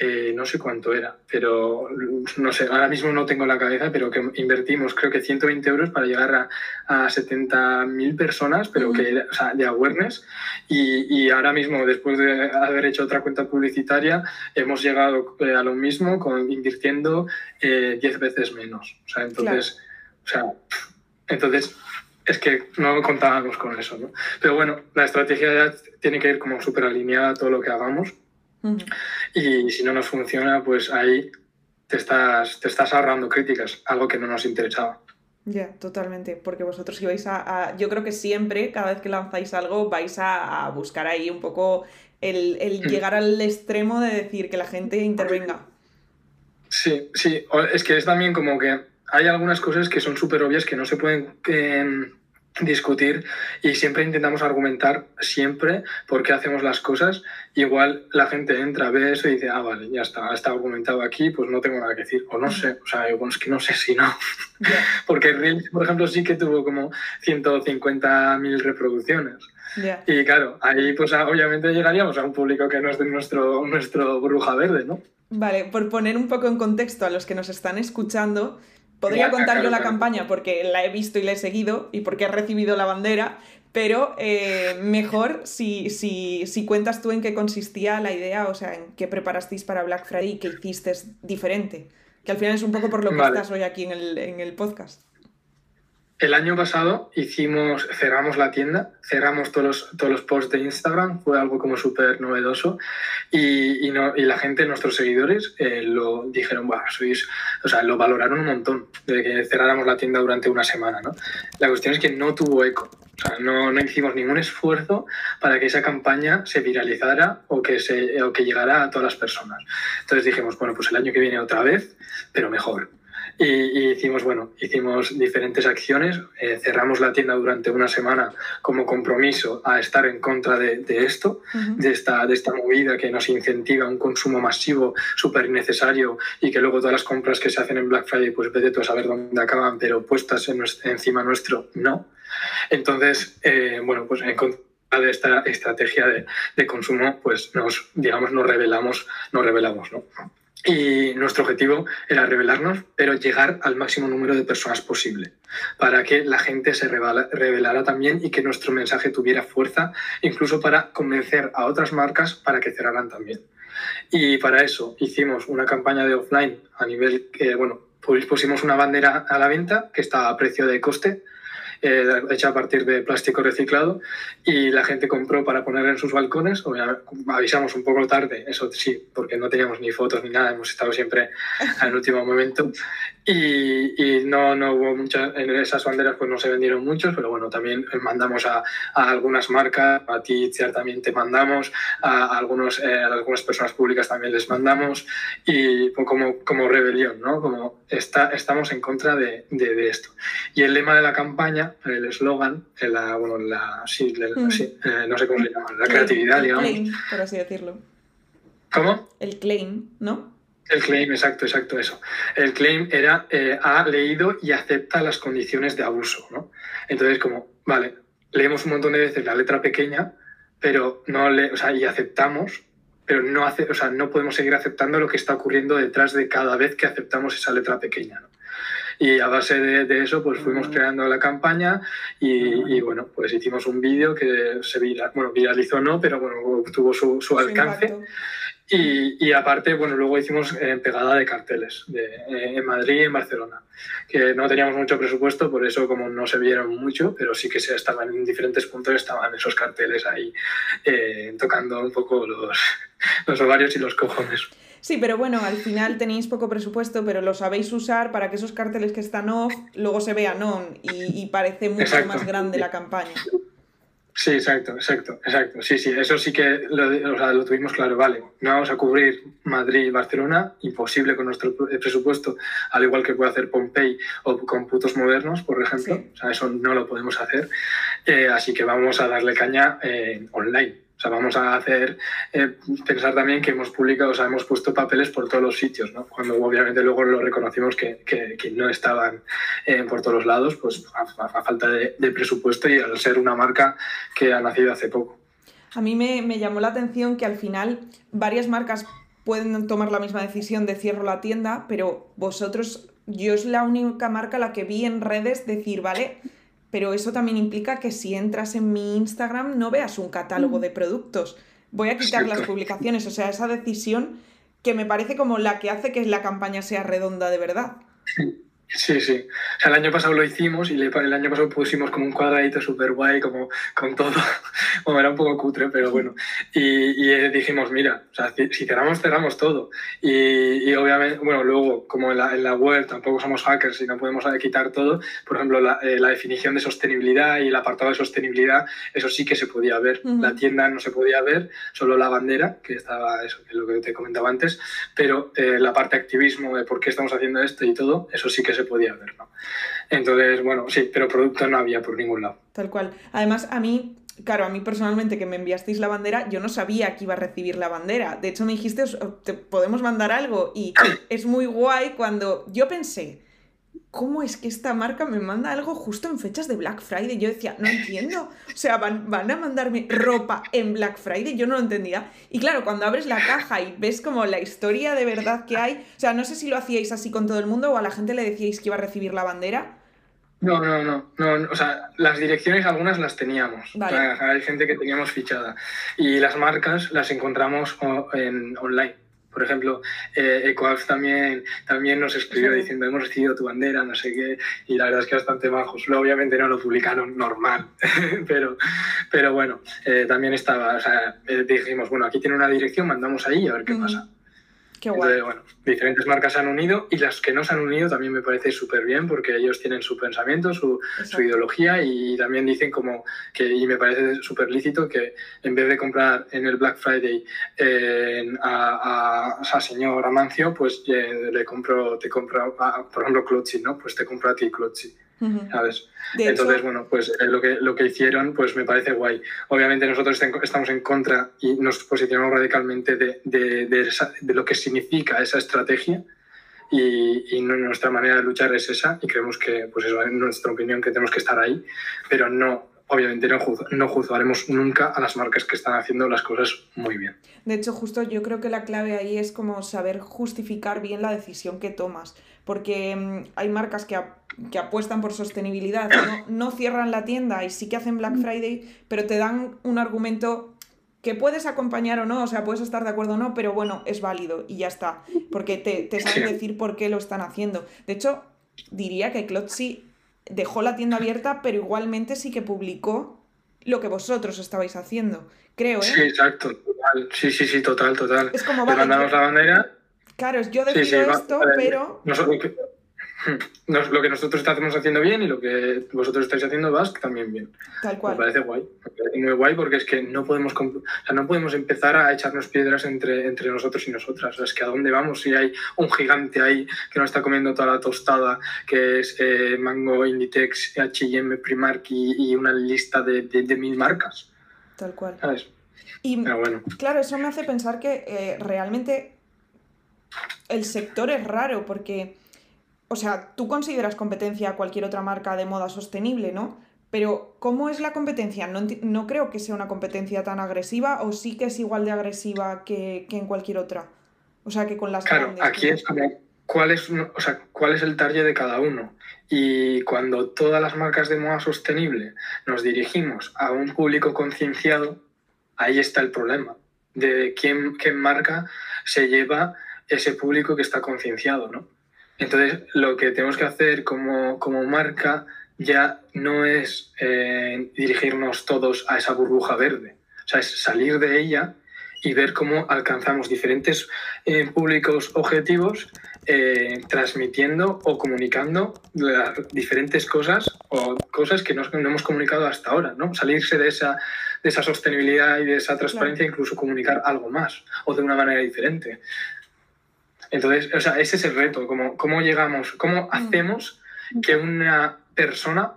eh, no sé cuánto era, pero no sé, ahora mismo no tengo la cabeza, pero que invertimos creo que 120 euros para llegar a, a 70.000 personas, pero que, o sea, de awareness. Y, y, ahora mismo, después de haber hecho otra cuenta publicitaria, hemos llegado eh, a lo mismo con, invirtiendo 10 eh, veces menos. O sea, entonces, o sea, entonces es que no contábamos con eso, ¿no? Pero bueno, la estrategia ya tiene que ir como súper alineada a todo lo que hagamos y si no nos funciona, pues ahí te estás, te estás ahorrando críticas, algo que no nos interesaba. Ya, totalmente, porque vosotros ibais a, Yo creo que siempre, cada vez que lanzáis algo, vais a, buscar ahí un poco el, el llegar al extremo de decir que la gente intervenga. Sí, sí, es que es también como que hay algunas cosas que son súper obvias que no se pueden discutir y siempre intentamos argumentar siempre por qué hacemos las cosas. Igual la gente entra, ve eso y dice, ah, vale, ya está, está argumentado aquí, pues no tengo nada que decir. O no sé, o sea, bueno, es que no sé si no. Porque Reels, por ejemplo, sí que tuvo como 150.000 reproducciones. Y claro, ahí pues obviamente llegaríamos a un público que no es de nuestro, nuestro bruja verde, ¿no? Vale, por poner un poco en contexto a los que nos están escuchando, Podría contar yo la campaña porque la he visto y la he seguido y porque he recibido la bandera, pero eh, mejor si, si, si, cuentas tú en qué consistía la idea, o sea, en qué preparasteis para Black Friday y qué hiciste diferente. Que al final es un poco por lo que estás hoy aquí en el, en el podcast. El año pasado hicimos, cerramos la tienda, cerramos todos los, todos los posts de Instagram, fue algo como súper novedoso y, y, no, y, la gente, nuestros seguidores, eh, lo dijeron, sois, o sea, lo valoraron un montón de que cerráramos la tienda durante una semana, ¿no? La cuestión es que no tuvo eco, no, no hicimos ningún esfuerzo para que esa campaña se viralizara o que, se, o que llegara a todas las personas. Entonces dijimos, bueno, pues el año que viene otra vez, pero mejor. Y, hicimos, bueno, hicimos diferentes acciones. Eh, cerramos la tienda durante una semana como compromiso a estar en contra de, esto, de, esta, de esta movida que nos incentiva un consumo masivo súper innecesario y que luego todas las compras que se hacen en Black Friday, pues vete tú a saber dónde acaban, pero puestas en encima nuestro, no. Entonces, eh, bueno, pues en contra de esta estrategia de, de, consumo, pues nos, digamos, nos revelamos, nos revelamos, ¿no? Y nuestro objetivo era revelarnos, pero llegar al máximo número de personas posible, para que la gente se revelara también y que nuestro mensaje tuviera fuerza, incluso para convencer a otras marcas para que cerraran también. Y para eso hicimos una campaña de offline a nivel que, bueno, pues pusimos una bandera a la venta que está a precio de coste, eh, hecha a partir de plástico reciclado y la gente compró para poner en sus balcones. avisamos un poco tarde, eso sí, porque no teníamos ni fotos ni nada, hemos estado siempre al último momento. Y, no, no hubo muchas, en esas banderas pues no se vendieron muchos, pero bueno, también mandamos a, algunas marcas, a ti ciertamente mandamos, a, algunos, eh, a algunas personas públicas también les mandamos, y pues, como, como rebelión, ¿no? Como está, estamos en contra de, de, esto. Y el lema de la campaña, el eslogan, la, bueno, la, sí, mm. eh, no sé cómo se llama, la creatividad, digamos. Claim, por así decirlo. ¿Cómo? El claim, ¿no? El claim, exacto, exacto, eso. El claim era, eh, ha leído y acepta las condiciones de abuso, ¿no? Entonces, como, vale, leemos un montón de veces la letra pequeña, pero no le, o sea, y aceptamos, pero no, hace, o sea, no podemos seguir aceptando lo que está ocurriendo detrás de cada vez que aceptamos esa letra pequeña, ¿no? Y a base de, eso, pues fuimos creando la campaña y, bueno, pues hicimos un vídeo que se bueno, viralizó no, pero bueno, tuvo su, su alcance. Y, aparte, bueno, luego hicimos eh, pegada de carteles eh, en Madrid y en Barcelona, que no teníamos mucho presupuesto, por eso como no se vieron mucho, pero sí que se estaban en diferentes puntos, estaban esos carteles ahí eh, tocando un poco los, los ovarios y los cojones. Sí, pero bueno, al final tenéis poco presupuesto, pero lo sabéis usar para que esos carteles que están off luego se vean on y, parece mucho más grande la campaña. Sí, exacto, exacto, exacto. Sí, sí, eso sí que lo, lo tuvimos claro, vale. No vamos a cubrir Madrid y Barcelona, imposible con nuestro presupuesto, al igual que puede hacer Pompey o con putos modernos, por ejemplo. O sea, eso no lo podemos hacer. Eh, así que vamos a darle caña eh, online. O sea, vamos a hacer eh, pensar también que hemos publicado, o sea, hemos puesto papeles por todos los sitios, ¿no? Cuando obviamente luego lo reconocimos que, que, no estaban eh, por todos los lados, pues a, falta de, presupuesto y al ser una marca que ha nacido hace poco. A mí me, llamó la atención que al final varias marcas pueden tomar la misma decisión de cierro la tienda, pero vosotros, yo es la única marca la que vi en redes decir, vale, pero eso también implica que si entras en mi Instagram no veas un catálogo mm. de productos. Voy a quitar las publicaciones, o sea, esa decisión que me parece como la que hace que la campaña sea redonda de verdad. Sí, sí. O sea, el año pasado lo hicimos y el año pasado pusimos como un cuadradito súper guay, como con todo. bueno, era un poco cutre, pero bueno. Y, y dijimos, mira, o sea, si, cerramos, cerramos todo. Y, y, obviamente, bueno, luego, como en la, en la, web tampoco somos hackers y no podemos quitar todo, por ejemplo, la, eh, la, definición de sostenibilidad y el apartado de sostenibilidad, eso sí que se podía ver. La tienda no se podía ver, solo la bandera, que estaba, eso, que es lo que te comentaba antes, pero eh, la parte de activismo de por qué estamos haciendo esto y todo, eso sí que se podía ver, ¿no? Entonces, bueno, sí, pero producto no había por ningún lado. Tal cual. Además, a mí, claro, a mí personalmente que me enviasteis la bandera, yo no sabía que iba a recibir la bandera. De hecho, me dijiste, te podemos mandar algo y es muy guay cuando yo pensé, ¿cómo es que esta marca me manda algo justo en fechas de Black Friday? Yo decía, no entiendo. O sea, van, van, a mandarme ropa en Black Friday, yo no lo entendía. Y claro, cuando abres la caja y ves como la historia de verdad que hay, o sea, no sé si lo hacíais así con todo el mundo o a la gente le decíais que iba a recibir la bandera. No, no, no, no, o sea, las direcciones algunas las teníamos. hay gente que teníamos fichada. Y las marcas las encontramos en online. Por ejemplo, eh, también, también nos escribió diciendo hemos recibido tu bandera, no sé qué, y la verdad es que bastante bajos. obviamente no lo publicaron normal, pero, pero bueno, eh, también estaba, o sea, eh, dijimos, bueno, aquí tiene una dirección, mandamos ahí a ver qué pasa. Qué bueno, diferentes marcas se han unido y las que no se han unido también me parece súper bien porque ellos tienen su pensamiento, su, su, ideología y también dicen como que, y me parece súper lícito que en vez de comprar en el Black Friday a, a, señor Amancio, pues eh, le compro, te compro, por ejemplo, Clutchy, ¿no? Pues te compro a ti ¿sabes? Entonces, bueno, pues eh, lo, que, lo que hicieron, pues me parece guay. Obviamente nosotros estamos en contra y nos posicionamos radicalmente de, de, de, lo que significa esa estrategia y, y, nuestra manera de luchar es esa y creemos que, pues eso, en nuestra opinión, que tenemos que estar ahí, pero no obviamente no, no, juzgaremos nunca a las marcas que están haciendo las cosas muy bien. De hecho, justo yo creo que la clave ahí es como saber justificar bien la decisión que tomas, porque mm, hay marcas que, que, apuestan por sostenibilidad, no, no cierran la tienda y sí que hacen Black Friday, pero te dan un argumento que puedes acompañar o no, o sea, puedes estar de acuerdo o no, pero bueno, es válido y ya está, porque te, te saben decir por qué lo están haciendo. De hecho, diría que Clotzy dejó la tienda abierta, pero igualmente sí que publicó lo que vosotros estabais haciendo, creo, ¿eh? Sí, exacto, total. Sí, sí, sí, total, total. Es como, vale, mandamos la bandera. Claro, yo decido esto, pero lo que nosotros estamos haciendo bien y lo que vosotros estáis haciendo Basque también bien. Tal cual. Me parece guay. Me parece muy guay porque es que no podemos, no podemos empezar a echarnos piedras entre, entre nosotros y nosotras. es que a dónde vamos si hay un gigante ahí que nos está comiendo toda la tostada, que es eh, Mango, Inditex, H&M, Primark y, una lista de, de, mil marcas. Tal cual. Y bueno. claro, eso me hace pensar que eh, realmente el sector es raro porque o sea, tú consideras competencia a cualquier otra marca de moda sostenible, ¿no? Pero ¿cómo es la competencia? No, creo que sea una competencia tan agresiva o sí que es igual de agresiva que, en cualquier otra. O sea, que con las claro, Aquí es como cuál es, o sea, cuál es el target de cada uno. Y cuando todas las marcas de moda sostenible nos dirigimos a un público concienciado, ahí está el problema de quién, qué marca se lleva ese público que está concienciado, ¿no? Entonces, lo que tenemos que hacer como, como marca ya no es eh, dirigirnos todos a esa burbuja verde, o sea, es salir de ella y ver cómo alcanzamos diferentes eh, públicos objetivos eh, transmitiendo o comunicando diferentes cosas o cosas que no, hemos comunicado hasta ahora, ¿no? Salirse de esa, de esa sostenibilidad y de esa transparencia, incluso comunicar algo más o de una manera diferente. Entonces, o sea, ese es el reto, cómo, cómo llegamos, cómo mm. hacemos que una persona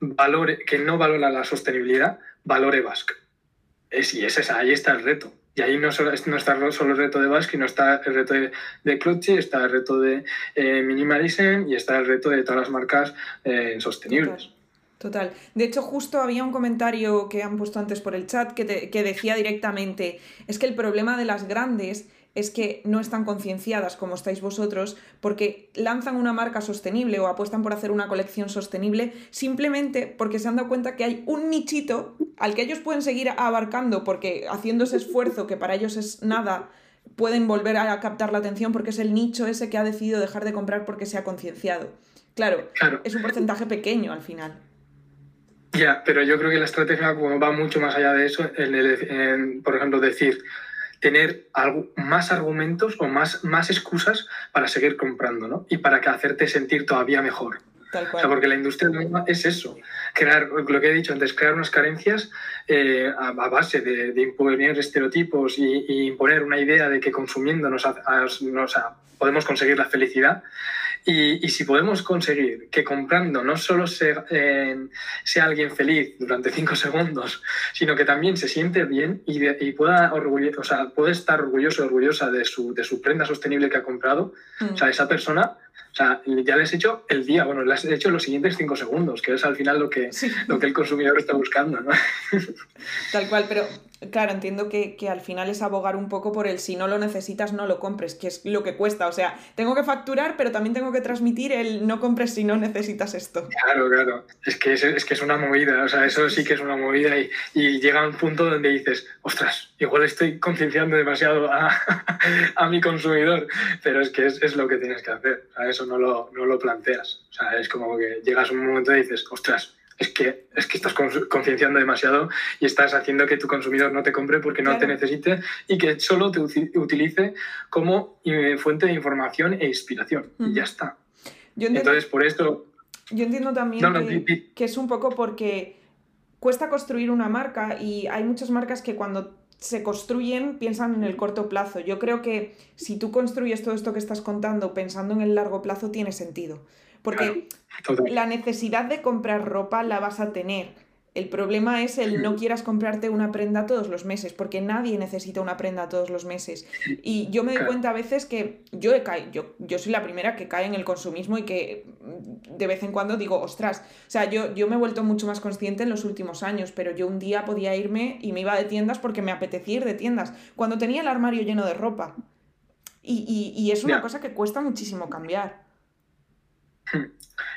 valore, que no valora la sostenibilidad, valore Basque. Es, y ese, ahí está el reto. Y ahí no, solo, no está solo el reto de Basque, no está el reto de, de está el reto de eh, Minimalism y está el reto de todas las marcas eh, sostenibles. Total. De hecho, justo había un comentario que han puesto antes por el chat que, que decía directamente, es que el problema de las grandes es que no están concienciadas como estáis vosotros porque lanzan una marca sostenible o apuestan por hacer una colección sostenible simplemente porque se han dado cuenta que hay un nichito al que ellos pueden seguir abarcando porque haciendo ese esfuerzo que para ellos es nada pueden volver a captar la atención porque es el nicho ese que ha decidido dejar de comprar porque se ha concienciado. Claro, es un porcentaje pequeño al final. Ya, pero yo creo que la estrategia va mucho más allá de eso, por ejemplo, decir, tener algo, más argumentos o más, más excusas para seguir comprando, ¿no? Y para que hacerte sentir todavía mejor. Tal cual. O sea, porque la industria es eso, crear, lo que he dicho antes, crear unas carencias eh, a, base de, imponer estereotipos y, imponer una idea de que consumiendo nos, nos podemos conseguir la felicidad y, si podemos conseguir que comprando no solo sea, eh, sea alguien feliz durante cinco segundos, sino que también se siente bien y, pueda, o sea, puede estar orgulloso orgullosa de su, de su prenda sostenible que ha comprado, o sea, mm. esa persona o sea, ya les he hecho el día, bueno, les he hecho los siguientes cinco segundos, que es al final lo que, lo que el consumidor está buscando, ¿no? Tal cual, pero claro, entiendo que, al final es abogar un poco por el si no lo necesitas, no lo compres, que es lo que cuesta. O sea, tengo que facturar, pero también tengo que transmitir el no compres si no necesitas esto. Claro, claro. Es que es, que es una movida, o sea, eso sí que es una movida y, y llega un punto donde dices, ostras, igual estoy concienciando demasiado a, a, mi consumidor, pero es que es, es, lo que tienes que hacer, o sea, eso no lo, no lo planteas. O sea, es como que llegas a un momento y dices, ostras, es que, es que estás concienciando demasiado y estás haciendo que tu consumidor no te compre porque no te necesite y que solo te utilice como eh, fuente de información e inspiración. Y ya está. Entonces, por esto... Yo entiendo también que, que es un poco porque cuesta construir una marca y hay muchas marcas que cuando se construyen piensan en el corto plazo. Yo creo que si tú construyes todo esto que estás contando pensando en el largo plazo tiene sentido. Porque la necesidad de comprar ropa la vas a tener. El problema es el no quieras comprarte una prenda todos los meses, porque nadie necesita una prenda todos los meses. Y yo me doy cuenta a veces que yo, he yo, yo soy la primera que cae en el consumismo y que mm, de vez en cuando digo, ostras, o sea, yo, yo me he vuelto mucho más consciente en los últimos años, pero yo un día podía irme y me iba de tiendas porque me apetecía ir de tiendas, cuando tenía el armario lleno de ropa. Y, y, es una cosa que cuesta muchísimo cambiar.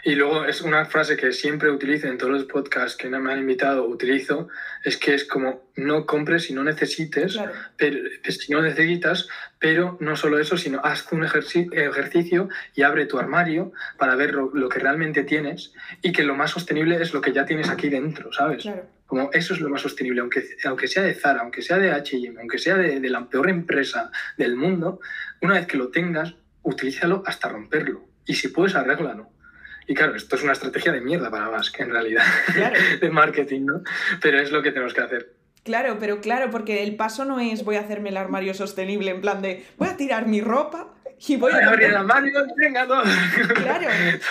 Y luego es una frase que siempre utilizo en todos los podcasts que me han invitado, utilizo, es que es como no compres si no necesites, pero, si no necesitas, pero no solo eso, sino haz un ejercicio y abre tu armario para ver lo, que realmente tienes y que lo más sostenible es lo que ya tienes aquí dentro, ¿sabes? Como eso es lo más sostenible, aunque, aunque sea de Zara, aunque sea de H&M, aunque sea de, de la peor empresa del mundo, una vez que lo tengas, utilízalo hasta romperlo. Y si puedes, arréglalo. Y claro, esto es una estrategia de mierda para Basque, en realidad, de marketing, ¿no? Pero es lo que tenemos que hacer. Claro, pero claro, porque el paso no es voy a hacerme el armario sostenible, en plan de voy a tirar mi ropa y voy, a... abrir el armario, venga, todo. Claro,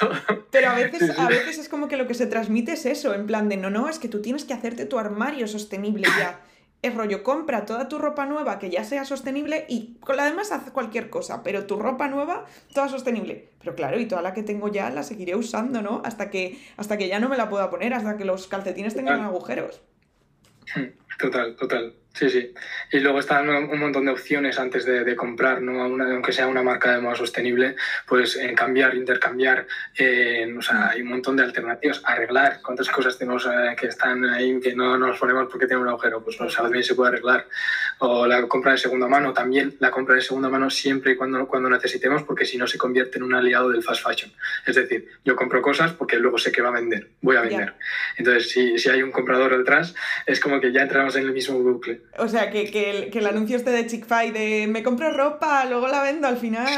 pero a veces, a veces es como que lo que se transmite es eso, en plan de no, no, es que tú tienes que hacerte tu armario sostenible ya es rollo, compra toda tu ropa nueva que ya sea sostenible y con la demás haz cualquier cosa, pero tu ropa nueva, toda sostenible. Pero claro, y toda la que tengo ya la seguiré usando, ¿no? Hasta que, hasta que ya no me la pueda poner, hasta que los calcetines tengan agujeros. Total, total. Sí, sí. Y luego están un montón de opciones antes de, comprar, ¿no? aunque sea una marca de moda sostenible, pues en cambiar, intercambiar, o sea, hay un montón de alternativas. Arreglar, cuántas cosas tenemos eh, que están ahí que no nos ponemos porque tiene un agujero, pues no también se puede arreglar. O la compra de segunda mano, también la compra de segunda mano siempre y cuando, cuando necesitemos, porque si no se convierte en un aliado del fast fashion. Es decir, yo compro cosas porque luego sé que va a vender, voy a vender. Entonces, si, si hay un comprador detrás, es como que ya entramos en el mismo bucle. O sea, que, que, el, que el anuncio este de Chick-fil de me compro ropa, luego la vendo al final.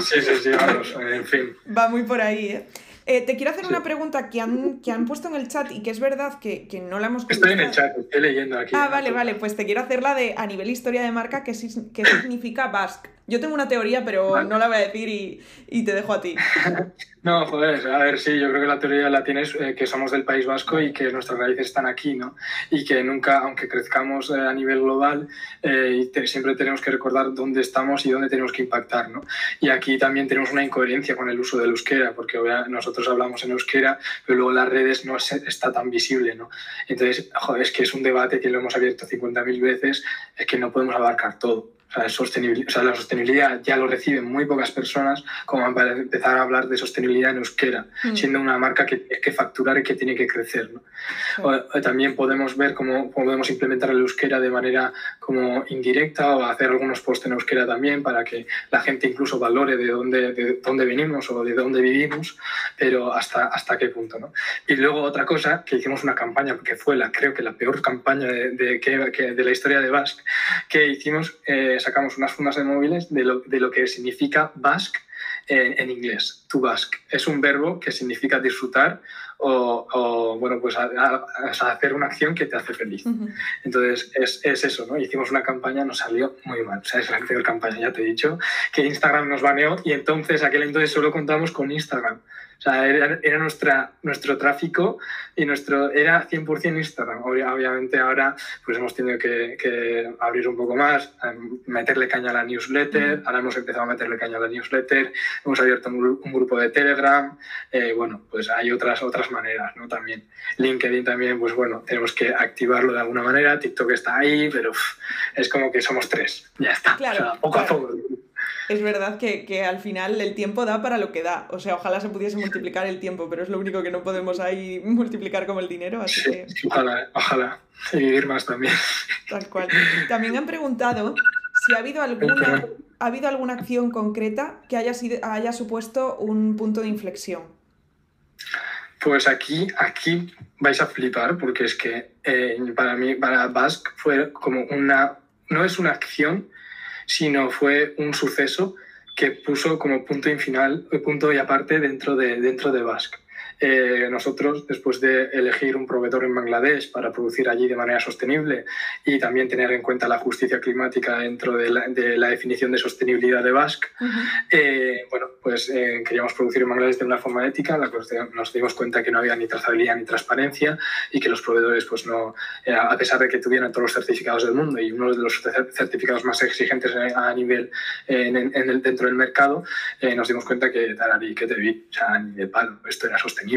Sí, sí, sí, vamos, en fin. Va muy por ahí, ¿eh? Eh, te quiero hacer una pregunta que han, que han puesto en el chat y que es verdad que, que no la hemos Estoy en el chat, estoy leyendo aquí. Ah, vale, vale, pues te quiero hacerla de a nivel historia de marca, ¿qué, qué significa Basque? Yo tengo una teoría, pero no la voy a decir y, y te dejo a ti. no, joder, a ver, sí, yo creo que la teoría la tienes, eh, que somos del País Vasco y que nuestras raíces están aquí, ¿no? Y que nunca, aunque crezcamos eh, a nivel global, eh, siempre tenemos que recordar dónde estamos y dónde tenemos que impactar, ¿no? Y aquí también tenemos una incoherencia con el uso del euskera, porque nosotros hablamos en euskera, pero luego las redes no está tan visible, ¿no? Entonces, joder, es que es un debate que lo hemos abierto 50.000 veces, es que no podemos abarcar todo. O sea, o sea, la sostenibilidad ya lo reciben muy pocas personas como para empezar a hablar de sostenibilidad en euskera, mm. siendo una marca que tiene que facturar y que tiene que crecer. ¿no? también podemos ver cómo podemos implementar el euskera de manera como indirecta o hacer algunos posts en euskera también para que la gente incluso valore de dónde, de dónde venimos o de dónde vivimos, pero hasta, hasta qué punto. ¿no? Y luego otra cosa, que hicimos una campaña, que fue la, creo que la peor campaña de, de, que, de la historia de Basque, que hicimos... Eh, sacamos unas fundas de móviles de lo, de lo que significa Basque en, inglés, to bask. Es un verbo que significa disfrutar o, bueno, pues hacer una acción que te hace feliz. Entonces, es, es, eso, ¿no? Hicimos una campaña, nos salió muy mal. O sea, es la peor campaña, ya te he dicho, que Instagram nos baneó y entonces, aquel entonces solo contamos con Instagram. O sea, era, era, nuestra, nuestro tráfico y nuestro era 100% Instagram. Obviamente ahora pues hemos tenido que, que, abrir un poco más, em, meterle caña a la newsletter, ahora hemos empezado a meterle caña a la newsletter, hemos abierto un, grupo de Telegram, eh, bueno, pues hay otras, otras maneras, ¿no? También LinkedIn también, pues bueno, tenemos que activarlo de alguna manera, TikTok está ahí, pero es como que somos tres, ya está. Claro, poco a poco es verdad que, al final el tiempo da para lo que da. O sea, ojalá se pudiese multiplicar el tiempo, pero es lo único que no podemos ahí multiplicar como el dinero. Así que... ojalá, ojalá. Y vivir más también. Tal cual. También han preguntado si ha habido alguna, ha habido alguna acción concreta que haya, sido, haya supuesto un punto de inflexión. Pues aquí, aquí vais a flipar porque es que eh, para mí, para Basque fue como una, no es una acción, sino fue un suceso que puso como punto y final, punto y aparte dentro de, dentro de Basque. Eh, nosotros, después de elegir un proveedor en Bangladesh para producir allí de manera sostenible y también tener en cuenta la justicia climática dentro de la, definición de sostenibilidad de Basque, eh, bueno, pues eh, queríamos producir en Bangladesh de una forma ética, la nos dimos cuenta que no había ni trazabilidad ni transparencia y que los proveedores, pues no, a pesar de que tuvieran todos los certificados del mundo y uno de los certificados más exigentes a nivel en, el, dentro del mercado, nos dimos cuenta que Tarari, que te vi, o sea, ni de palo, esto era sostenible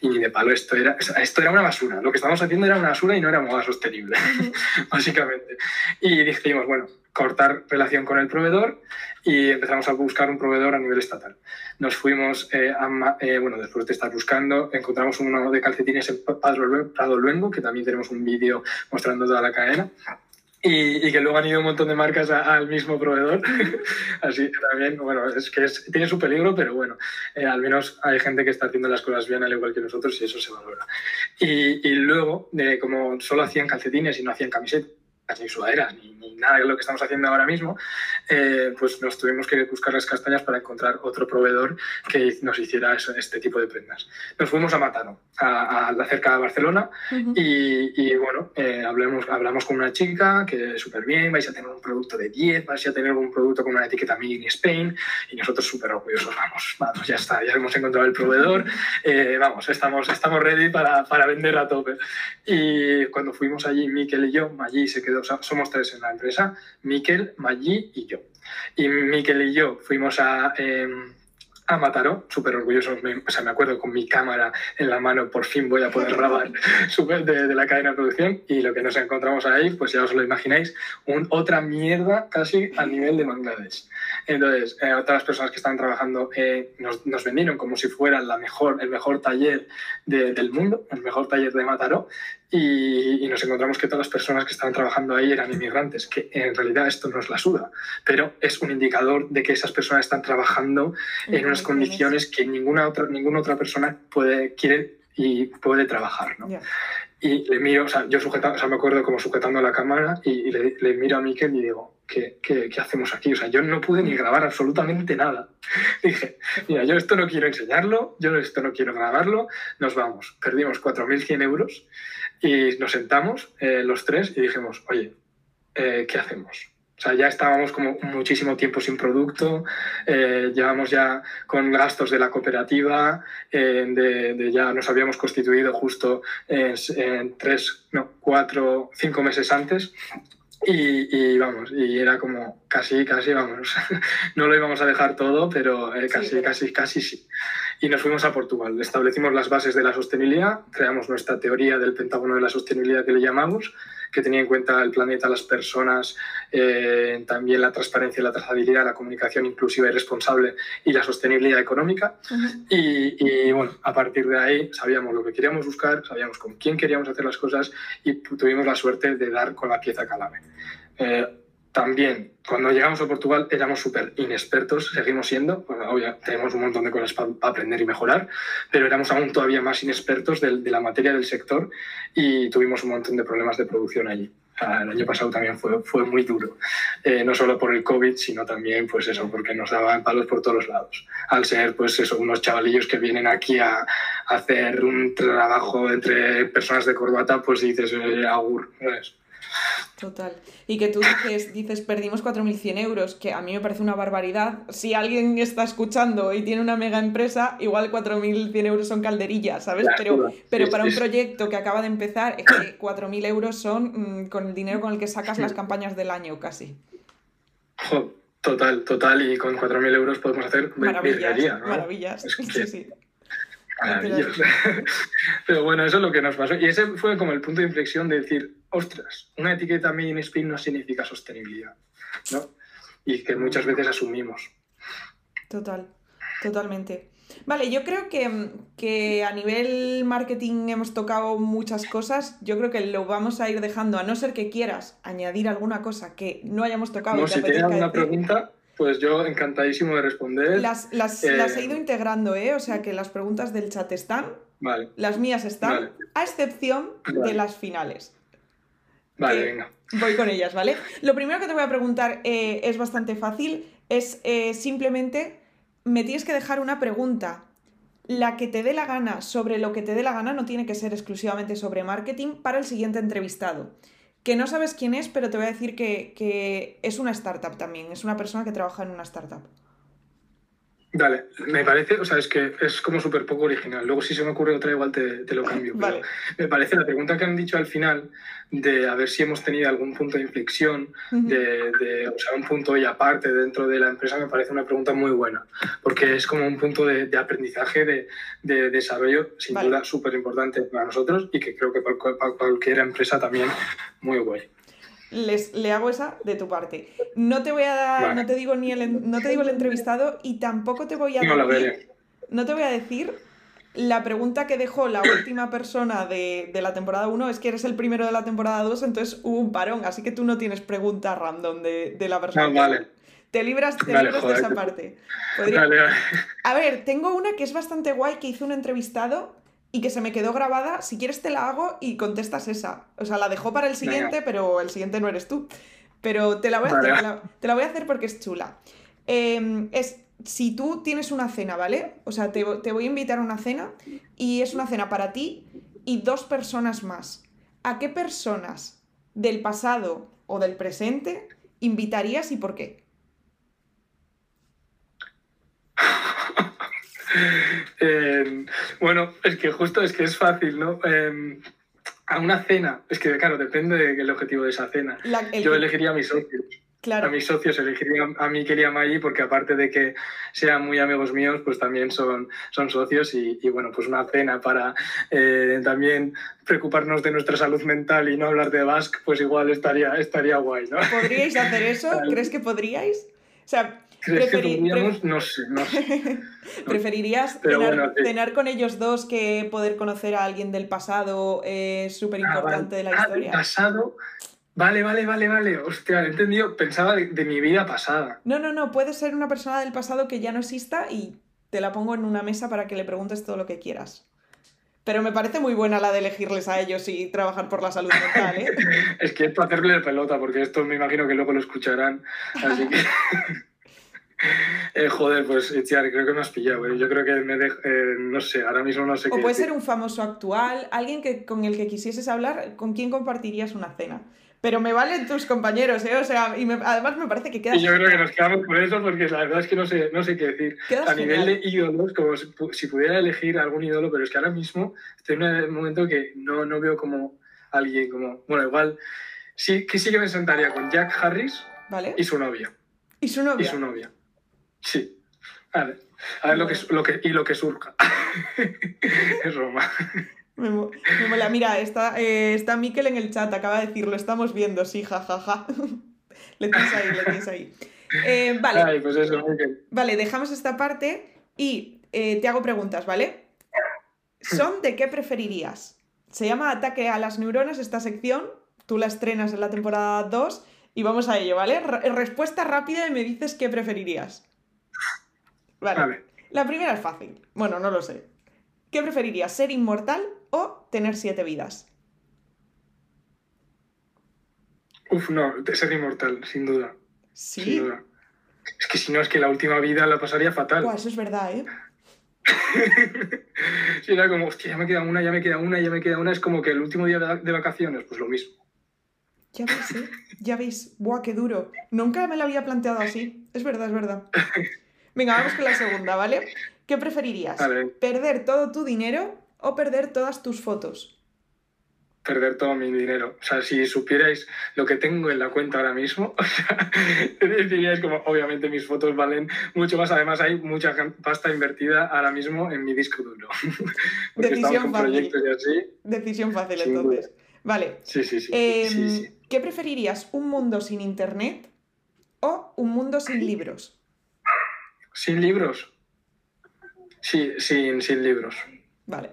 y ni de palo esto era, esto era una basura. Lo que estábamos haciendo era una basura y no era moda sostenible, básicamente. Y dijimos, bueno, cortar relación con el proveedor y empezamos a buscar un proveedor a nivel estatal. Nos fuimos, eh, a, eh, bueno, después de estar buscando, encontramos uno de calcetines en Prado Luengo, que también tenemos un vídeo mostrando toda la cadena y, que luego han ido un montón de marcas al mismo proveedor. Así que también, bueno, es que tiene su peligro, pero bueno, eh, al menos hay gente que está haciendo las cosas bien al igual que nosotros y eso se valora. Y, y luego, eh, como solo hacían calcetines y no hacían camisetas, ni sudaderas, ni, ni, nada de lo que estamos haciendo ahora mismo, eh, pues nos tuvimos que buscar las castañas para encontrar otro proveedor que nos hiciera este tipo de prendas. Nos fuimos a Matano, a, la cerca de Barcelona, y, bueno, eh, hablamos, hablamos con una chica que súper bien, vais a tener un producto de 10, vais a tener un producto con una etiqueta Made in Spain, y nosotros súper orgullosos, vamos, vamos, ya está, ya hemos encontrado el proveedor, eh, vamos, estamos, estamos ready para, para vender a tope. Y cuando fuimos allí, Miquel y yo, allí se quedó somos tres en la empresa, Miquel, Maggi y yo. Y Miquel y yo fuimos a, em, a Mataró, súper orgulloso, me, o sea, me acuerdo con mi cámara en la mano, por fin voy a poder grabar de, de, la cadena de producción y lo que nos encontramos ahí, pues ya os lo imagináis, un, otra mierda casi al nivel de Bangladesh. Entonces, eh, otras personas que estaban trabajando eh, nos, nos, vendieron como si fuera la mejor, el mejor taller de, del mundo, el mejor taller de Mataró, y, y, nos encontramos que todas las personas que estaban trabajando ahí eran inmigrantes, que en realidad esto no es la suda, pero es un indicador de que esas personas están trabajando en unas condiciones que ninguna otra, ninguna otra persona puede, quiere y puede trabajar. ¿no? Yeah. Y le miro, o sea, yo sujetando, o sea, me acuerdo como sujetando la cámara y, y le, le, miro a Miquel y digo, ¿qué, ¿qué, qué, hacemos aquí? O sea, yo no pude ni grabar absolutamente nada. Dije, mira, yo esto no quiero enseñarlo, yo esto no quiero grabarlo, nos vamos. Perdimos 4.100 euros y nos sentamos eh, los tres y dijimos, oye, eh, ¿qué hacemos? O sea, ya estábamos como muchísimo tiempo sin producto, eh, llevamos ya con gastos de la cooperativa, eh, de, de, ya nos habíamos constituido justo en, en, tres, no, cuatro, cinco meses antes. Y, y, vamos, y era como casi, casi, vamos, no lo íbamos a dejar todo, pero eh, casi, sí, pero... casi, casi sí. Y nos fuimos a Portugal, establecimos las bases de la sostenibilidad, creamos nuestra teoría del pentágono de la sostenibilidad que le llamamos, que tenía en cuenta el planeta, las personas, eh, también la transparencia, la trazabilidad, la comunicación inclusiva y responsable y la sostenibilidad económica. Uh -huh. y, y, bueno, a partir de ahí sabíamos lo que queríamos buscar, sabíamos con quién queríamos hacer las cosas y tuvimos la suerte de dar con la pieza clave. Eh, también, cuando llegamos a Portugal éramos súper inexpertos, seguimos siendo, bueno, obvio, tenemos un montón de cosas para pa aprender y mejorar, pero éramos aún todavía más inexpertos de, de, la materia del sector y tuvimos un montón de problemas de producción allí. El año pasado también fue, fue muy duro, eh, no solo por el COVID, sino también, pues eso, porque nos daban palos por todos los lados. Al ser, pues eso, unos chavalillos que vienen aquí a, a hacer un trabajo entre personas de corbata, pues dices, eh, agur, ¿sabes? Total. Y que tú dices, dices perdimos 4.100 euros, que a mí me parece una barbaridad. Si alguien está escuchando y tiene una mega empresa, igual 4.100 euros son calderillas, ¿sabes? Pero, pero para un proyecto que acaba de empezar, es que 4.000 euros son mmm, con el dinero con el que sacas las campañas del año casi. Total, total. Y con 4.000 euros podemos hacer maravillas. ¿no? Maravillas. Es que... Sí, sí. Maravilloso. Pero bueno, eso es lo que nos pasó. Y ese fue como el punto de inflexión de decir, ostras, una etiqueta Made in Spain no significa sostenibilidad, ¿no? Y que muchas veces asumimos. Total, totalmente. Vale, yo creo que, que, a nivel marketing hemos tocado muchas cosas. Yo creo que lo vamos a ir dejando, a no ser que quieras añadir alguna cosa que no hayamos tocado. No, si tienes alguna pregunta, pues yo encantadísimo de responder. Las, las, eh... las, he ido integrando, ¿eh? O sea que las preguntas del chat están, vale. las mías están, vale. a excepción vale. de las finales. Vale, venga. Voy con ellas, ¿vale? Lo primero que te voy a preguntar eh, es bastante fácil, es eh, simplemente me tienes que dejar una pregunta. La que te dé la gana sobre lo que te dé la gana no tiene que ser exclusivamente sobre marketing para el siguiente entrevistado que no sabes quién es, pero te voy a decir que, que, es una startup también, es una persona que trabaja en una startup. Dale, me parece, o sea, es que es como súper poco original. Luego si se me ocurre otra igual te, te lo cambio. vale. me parece la pregunta que han dicho al final de a ver si hemos tenido algún punto de inflexión, uh -huh. de, de, o sea, un punto y aparte dentro de la empresa, me parece una pregunta muy buena, porque es como un punto de, de aprendizaje, de, de, desarrollo, sin vale. duda súper importante para nosotros y que creo que para, para cualquier empresa también muy guay les, le hago esa de tu parte. No te voy a dar, vale. no te digo ni el, no te digo el entrevistado y tampoco te voy a no, decir, no te voy a decir la pregunta que dejó la última persona de, de, la temporada 1 es que eres el primero de la temporada 2, entonces hubo un parón, así que tú no tienes pregunta random de, de la persona. No, vale. Te libras, te vale, libras joder. de esa parte. Podría... Vale, vale. A ver, tengo una que es bastante guay que hizo un entrevistado y que se me quedó grabada. Si quieres te la hago y contestas esa. O sea, la dejó para el siguiente, Venga. pero el siguiente no eres tú. Pero te la voy a vale. hacer, te la, te la, voy a hacer porque es chula. Eh, es si tú tienes una cena, ¿vale? O sea, te, te, voy a invitar a una cena y es una cena para ti y dos personas más. ¿A qué personas del pasado o del presente invitarías y por qué? Eh, bueno, es que justo es que es fácil, ¿no? Eh, a una cena, es que claro, depende del objetivo de esa cena. La, Yo elegiría a mis socios. a mis socios elegiría a Mikel y a Maggi porque aparte de que sean muy amigos míos, pues también son, son socios y, bueno, pues una cena para eh, también preocuparnos de nuestra salud mental y no hablar de Basque, pues igual estaría, estaría guay, ¿no? ¿Podríais hacer eso? ¿Crees que podríais? O sea, ¿Crees que podríamos? No sé, no sé. ¿Preferirías cenar, con ellos dos que poder conocer a alguien del pasado eh, súper importante de la ah, historia? pasado... Vale, vale, vale, vale. Hostia, he entendido. Pensaba de, mi vida pasada. No, no, no. Puede ser una persona del pasado que ya no exista y te la pongo en una mesa para que le preguntes todo lo que quieras. Pero me parece muy buena la de elegirles a ellos y trabajar por la salud mental, ¿eh? es que es para hacerle pelota, porque esto me imagino que luego lo escucharán. Así que. Eh, joder, pues creo que me has pillado. Yo creo que me dejo, eh, no sé, ahora mismo no sé o puede ser un famoso actual, alguien que, con el que quisieses hablar, ¿con quién compartirías una cena? Pero me valen tus compañeros, ¿eh? O sea, y además me parece que queda. Y yo creo que nos quedamos por eso, porque la verdad es que no sé, no sé qué decir. A nivel de ídolos, como si, pudiera elegir algún ídolo, pero es que ahora mismo estoy en un momento que no, no veo como alguien como. Bueno, igual. Sí, que sí que me sentaría con Jack Harris ¿Vale? y su novia. ¿Y su novia? Y su novia. Sí. Vale. A ver lo que, lo que, y lo que surja. es Roma. Me, mola. Mira, está, eh, está Miquel en el chat, acaba de decir, lo estamos viendo, sí, jajaja. le tienes ahí, le tienes ahí. Eh, vale. pues eso, Vale, dejamos esta parte y eh, te hago preguntas, ¿vale? ¿Son de qué preferirías? Se llama Ataque a las neuronas esta sección, tú la estrenas en la temporada 2 y vamos a ello, ¿vale? respuesta rápida y me dices qué preferirías. Vale. La primera es fácil. Bueno, no lo sé. ¿Qué preferirías, ser inmortal o tener siete vidas? Uf, no, ser inmortal, sin duda. ¿Sí? Sin duda. Es que si no, es que la última vida la pasaría fatal. eso es verdad, ¿eh? sí, era como, hostia, ya me queda una, ya me queda una, ya me queda una. Es como que el último día de vacaciones, pues lo mismo. Ya veis, ¿eh? Ya veis. Buah, qué duro. Nunca me lo había planteado así. Es verdad, es verdad. Venga, vamos con la segunda, ¿vale? ¿Qué preferirías? ¿Perder todo tu dinero o perder todas tus fotos? Perder todo mi dinero. O sea, si supierais lo que tengo en la cuenta ahora mismo, o sea, diríais como, obviamente mis fotos valen mucho más. Además, hay mucha pasta invertida ahora mismo en mi disco duro. Decisión fácil. Decisión fácil, entonces. Vale. Sí, sí, sí, em, ¿Qué preferirías? ¿Un mundo sin internet o un mundo sin libros? Sin libros. Sí, sin, sin libros. Vale.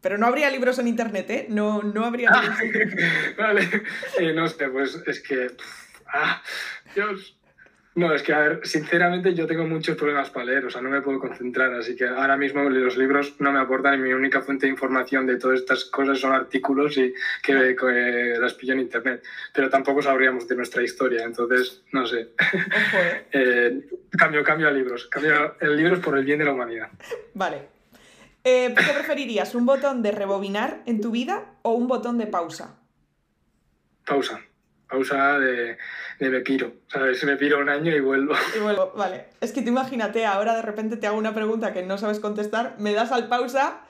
Pero no habría libros en internet, ¿eh? No, no habría vale. Eh, no sé, pues es que. ah, Dios. No, es que, a ver, sinceramente yo tengo muchos problemas para leer, o sea, no me puedo concentrar, así que ahora mismo los libros no me aportan y mi única fuente de información de todas estas cosas son artículos y que, las pillo en internet, pero tampoco sabríamos de nuestra historia, entonces, no sé. ¿eh? eh, cambio, cambio a libros, cambio el libros por el bien de la humanidad. Vale. Eh, ¿Qué preferirías, un botón de rebobinar en tu vida o un botón de pausa? Pausa pausa de, de me piro, ¿sabes? Me piro un año y vuelvo. Y vuelvo, vale. Es que tú imagínate, ahora de repente te hago una pregunta que no sabes contestar, me das al pausa,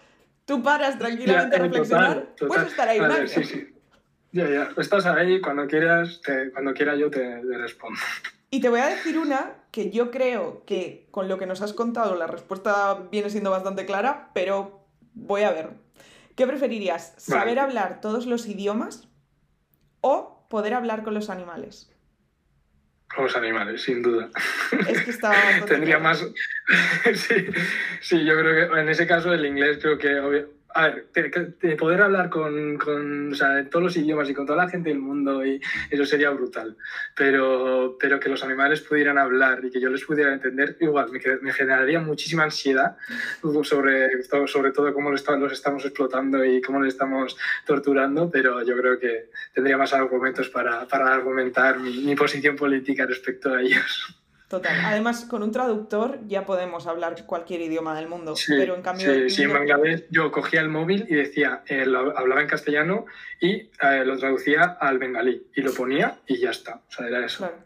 tú paras tranquilamente a reflexionar, puedes estar ahí un año. Sí, sí. Ya, ya. Estás ahí, cuando quieras, cuando quiera yo te, te respondo. Y te voy a decir una que yo creo que con lo que nos has contado la respuesta viene siendo bastante clara, pero voy a ver. ¿Qué preferirías? ¿Saber hablar todos los idiomas o poder hablar con los animales. Con los animales, sin duda. Es que estaba. Tendría más. sí, sí, yo creo que en ese caso el inglés creo que a ver, de, poder hablar con, con o sea, todos los idiomas y con toda la gente del mundo, y eso sería brutal. Pero, pero que los animales pudieran hablar y que yo les pudiera entender, igual, me, me generaría muchísima ansiedad sobre, sobre todo cómo los, los estamos explotando y cómo les estamos torturando, pero yo creo que tendría más argumentos para, para argumentar mi, mi posición política respecto a ellos. Total. Además, con un traductor ya podemos hablar cualquier idioma del mundo, pero en cambio... Sí, sí, en Bangladesh yo cogía el móvil y decía, eh, lo hablaba en castellano y eh, lo traducía al bengalí y lo ponía y ya está. O sea, era eso. Claro,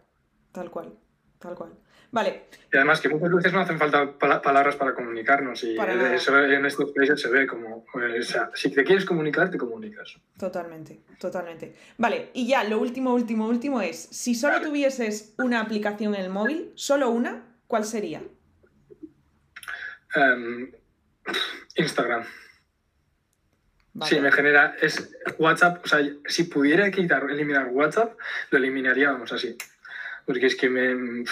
tal cual. tal cual. Vale. Y además que muchas veces no hacen falta palabras para comunicarnos y eso en estos países se ve como, o sea, si te quieres comunicar, te comunicas. Totalmente, totalmente. Vale, y ya lo último, último, último es, si solo tuvieses una aplicación en el móvil, solo una, ¿cuál sería? Em, Instagram. Sí, me genera, es WhatsApp, o sea, si pudiera quitar, eliminar WhatsApp, lo eliminaríamos así. Porque es que me,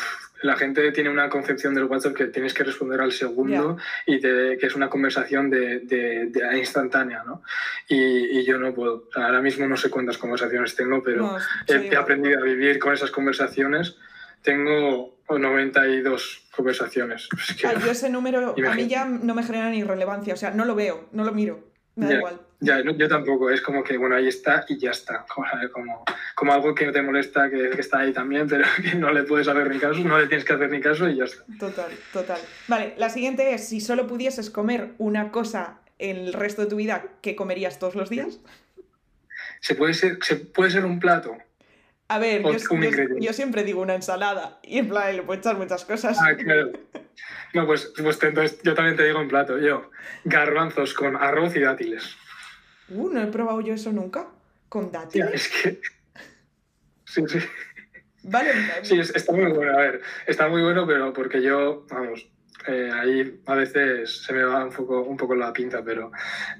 la gente tiene una concepción del WhatsApp que tienes que responder al segundo y que es una conversación de, de, instantánea, ¿no? Y, yo no puedo. ahora mismo no sé cuántas conversaciones tengo, pero he, aprendido a vivir con esas conversaciones. Tengo 92 conversaciones. Ah, yo ese número a mí ya no me genera ni relevancia, o sea, no lo veo, no lo miro, me da igual. Ya, yo tampoco, es como que, bueno, ahí está y ya está, como, como, algo que no te molesta, que, está ahí también, pero que no le puedes hacer ni caso, no le tienes que hacer ni caso y ya está. Total, total. Vale, la siguiente es, si solo pudieses comer una cosa el resto de tu vida, ¿qué comerías todos los días? Se puede ser, se puede ser un plato. A ver, yo, siempre digo una ensalada y en plan le puedo echar muchas cosas. Ah, claro. No, pues, pues entonces yo también te digo un plato. Yo, garbanzos con arroz y dátiles. Uh, no he probado yo eso nunca. ¿Con dátiles? es que. Sí, sí. Vale, Sí, está muy bueno. A ver, está muy bueno, pero porque yo, vamos, eh, ahí a veces se me va un poco, un poco la pinta, pero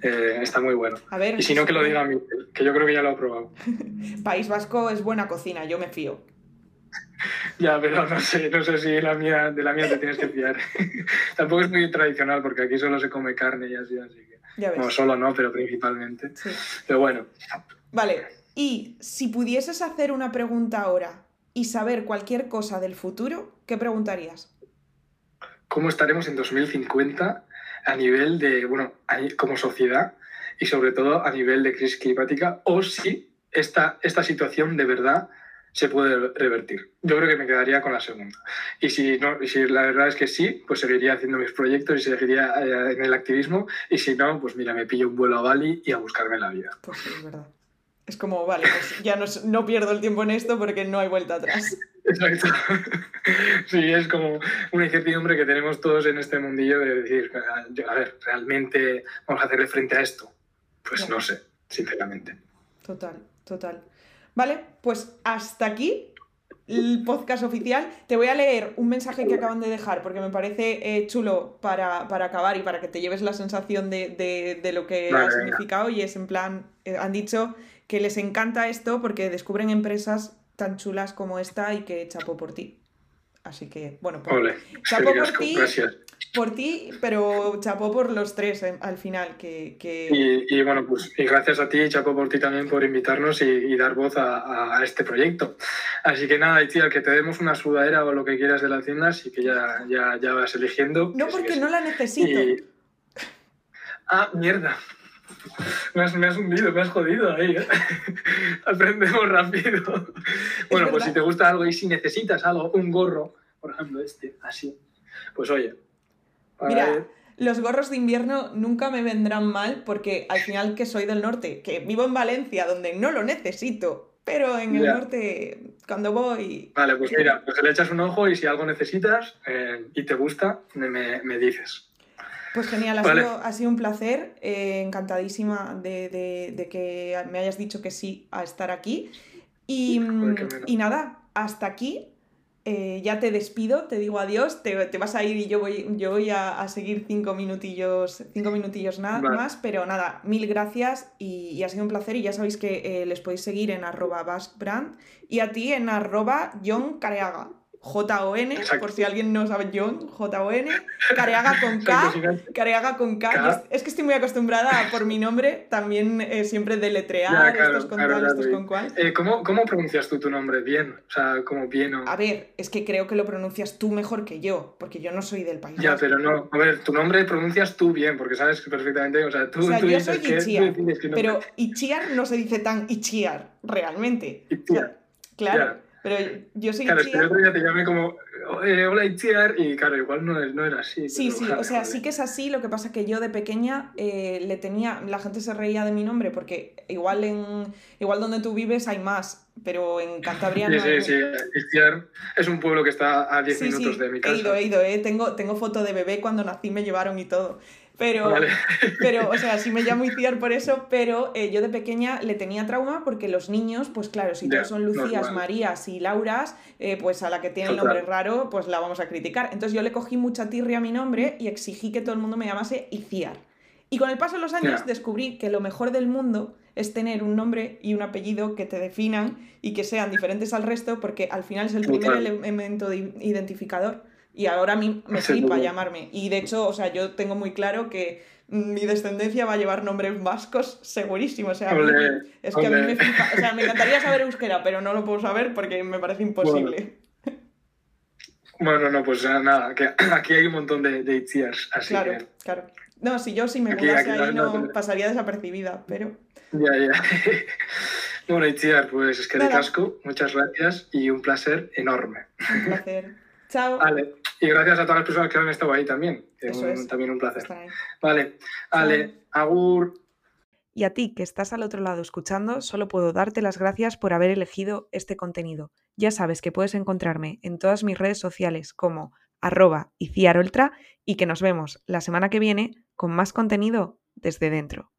eh, está muy bueno. A ver, y si no, que lo diga a mí, que yo creo que ya lo he probado. País Vasco es buena cocina, yo me fío. Ya, pero no sé, no sé si la mía, de la mía te tienes que fiar. Tampoco es muy tradicional porque aquí solo se come carne y así, así que. No, solo no, pero principalmente. Pero bueno. Vale, y si pudieses hacer una pregunta ahora y saber cualquier cosa del futuro, ¿qué preguntarías? ¿Cómo estaremos en 2050 a nivel de, bueno, como sociedad y sobre todo a nivel de crisis climática o si esta, esta situación de verdad se puede revertir. Yo creo que me quedaría con la segunda. Y si, no, si la verdad es que sí, pues seguiría haciendo mis proyectos y seguiría eh, en el activismo. Y si no, pues mira, me pillo un vuelo a Bali y a buscarme la vida. Pues sí, es verdad. Es como, vale, pues ya no, no pierdo el tiempo en esto porque no hay vuelta atrás. Exacto. Sí, es como una incertidumbre que tenemos todos en este mundillo de decir, a ver, ¿realmente vamos a hacerle frente a esto? Pues no sé, sinceramente. Total, total. Vale, pues hasta aquí el podcast oficial. Te voy a leer un mensaje que acaban de dejar porque me parece eh, chulo para, acabar y para que te lleves la sensación de, lo que ha significado. Y es en plan, eh, han dicho que les encanta esto porque descubren empresas tan chulas como esta y que chapo por ti. Así que, bueno, pues, chapo por ti. Por ti, pero chapó por los tres eh, al final. Que, Y, bueno, pues y gracias a ti y chapó por ti también por invitarnos y, dar voz a, este proyecto. Así que nada, y al que te demos una sudadera o lo que quieras de la tienda, así que ya, ya, ya vas eligiendo. No, porque no la necesito. Ah, mierda. Me has, me has, hundido, me has jodido ahí. ¿eh? Aprendemos rápido. Bueno, pues si te gusta algo y si necesitas algo, un gorro, por ejemplo este, así, pues oye, Mira, los gorros de invierno nunca me vendrán mal porque al final que soy del norte, que vivo en Valencia donde no lo necesito, pero en el norte cuando voy... Vale, pues mira, pues le echas un ojo y si algo necesitas eh, y te gusta, me, dices. Pues genial, ha, sido, un placer, eh, encantadísima de, que me hayas dicho que sí a estar aquí. Y, y nada, hasta aquí. Eh, ya te despido, te digo adiós, te, vas a ir y yo voy, yo voy a, seguir cinco minutillos, cinco minutillos nada más, pero nada, mil gracias y, ha sido un placer. Y ya sabéis que eh, les podéis seguir en arroba baskbrand y a ti en arroba John Careaga. J-O-N, por si alguien no sabe John, J-O-N, Careaga con K, Careaga con K. Es que estoy muy acostumbrada por mi nombre también eh, siempre deletrear, estos con tal, estos con cual. Eh, ¿cómo, ¿cómo, pronuncias tú tu nombre? Bien, o sea, como bien o... A ver, es que creo que lo pronuncias tú mejor que yo, porque yo no soy del país. Ya, pero no, a ver, tu nombre pronuncias tú bien, porque sabes perfectamente, o sea, tú, o sea, yo soy Ichiar, pero Ichiar no se dice tan Ichiar, realmente. Ichiar. claro. Pero yo soy Claro, es que el otro día te llamé como. eh, hola Itziar, y claro, igual no, no era así. Sí, sí, joder, o sea, joder. sí que es así, lo que pasa que yo de pequeña eh, le tenía, la gente se reía de mi nombre porque igual en, igual donde tú vives hay más, pero en Cantabria Sí, no hay... sí, sí. Itziar es un pueblo que está a 10 Sí, minutos sí, de mi he casa. ido, he ido, eh. tengo, tengo foto de bebé cuando nací, me llevaron y todo. Pero, Vale. pero, o sea, sí me llamo Iciar por eso, pero eh, yo de pequeña le tenía trauma porque los niños, pues claro, si todos son Lucías, normal. Marías y Lauras, eh, pues a la que tiene el nombre raro, pues la vamos a criticar. Entonces yo le cogí mucha tirria a mi nombre y exigí que todo el mundo me llamase Iciar. Y con el paso de los años descubrí que lo mejor del mundo es tener un nombre y un apellido que te definan y que sean diferentes al resto, porque al final es el primer elemento de identificador. Y ahora a mí me flipa llamarme. Y de hecho, o sea, yo tengo muy claro que mm, mi descendencia va a llevar nombres vascos segurísimo. O sea, es que a mí me flipa. O sea, me encantaría saber euskera, pero no lo puedo saber porque me parece imposible. Bueno, no, pues nada, que aquí hay un montón de, de Itziars, así claro, que claro. No, si yo si me Aquí- mudase aquí ahí no- pasaría desapercibida, pero ya, ya. bueno, Itziar, pues es que de casco, muchas gracias y un placer enorme. un placer. Chao. Vale, y gracias a todas las personas que han estado ahí también, que Eso un- es. también un placer. Vale, vale, agur. Y a ti que estás al otro lado escuchando, solo puedo darte las gracias por haber elegido este contenido. Ya sabes que puedes encontrarme en todas mis redes sociales como arroba iciaroltra y que nos vemos la semana que viene con más contenido desde dentro.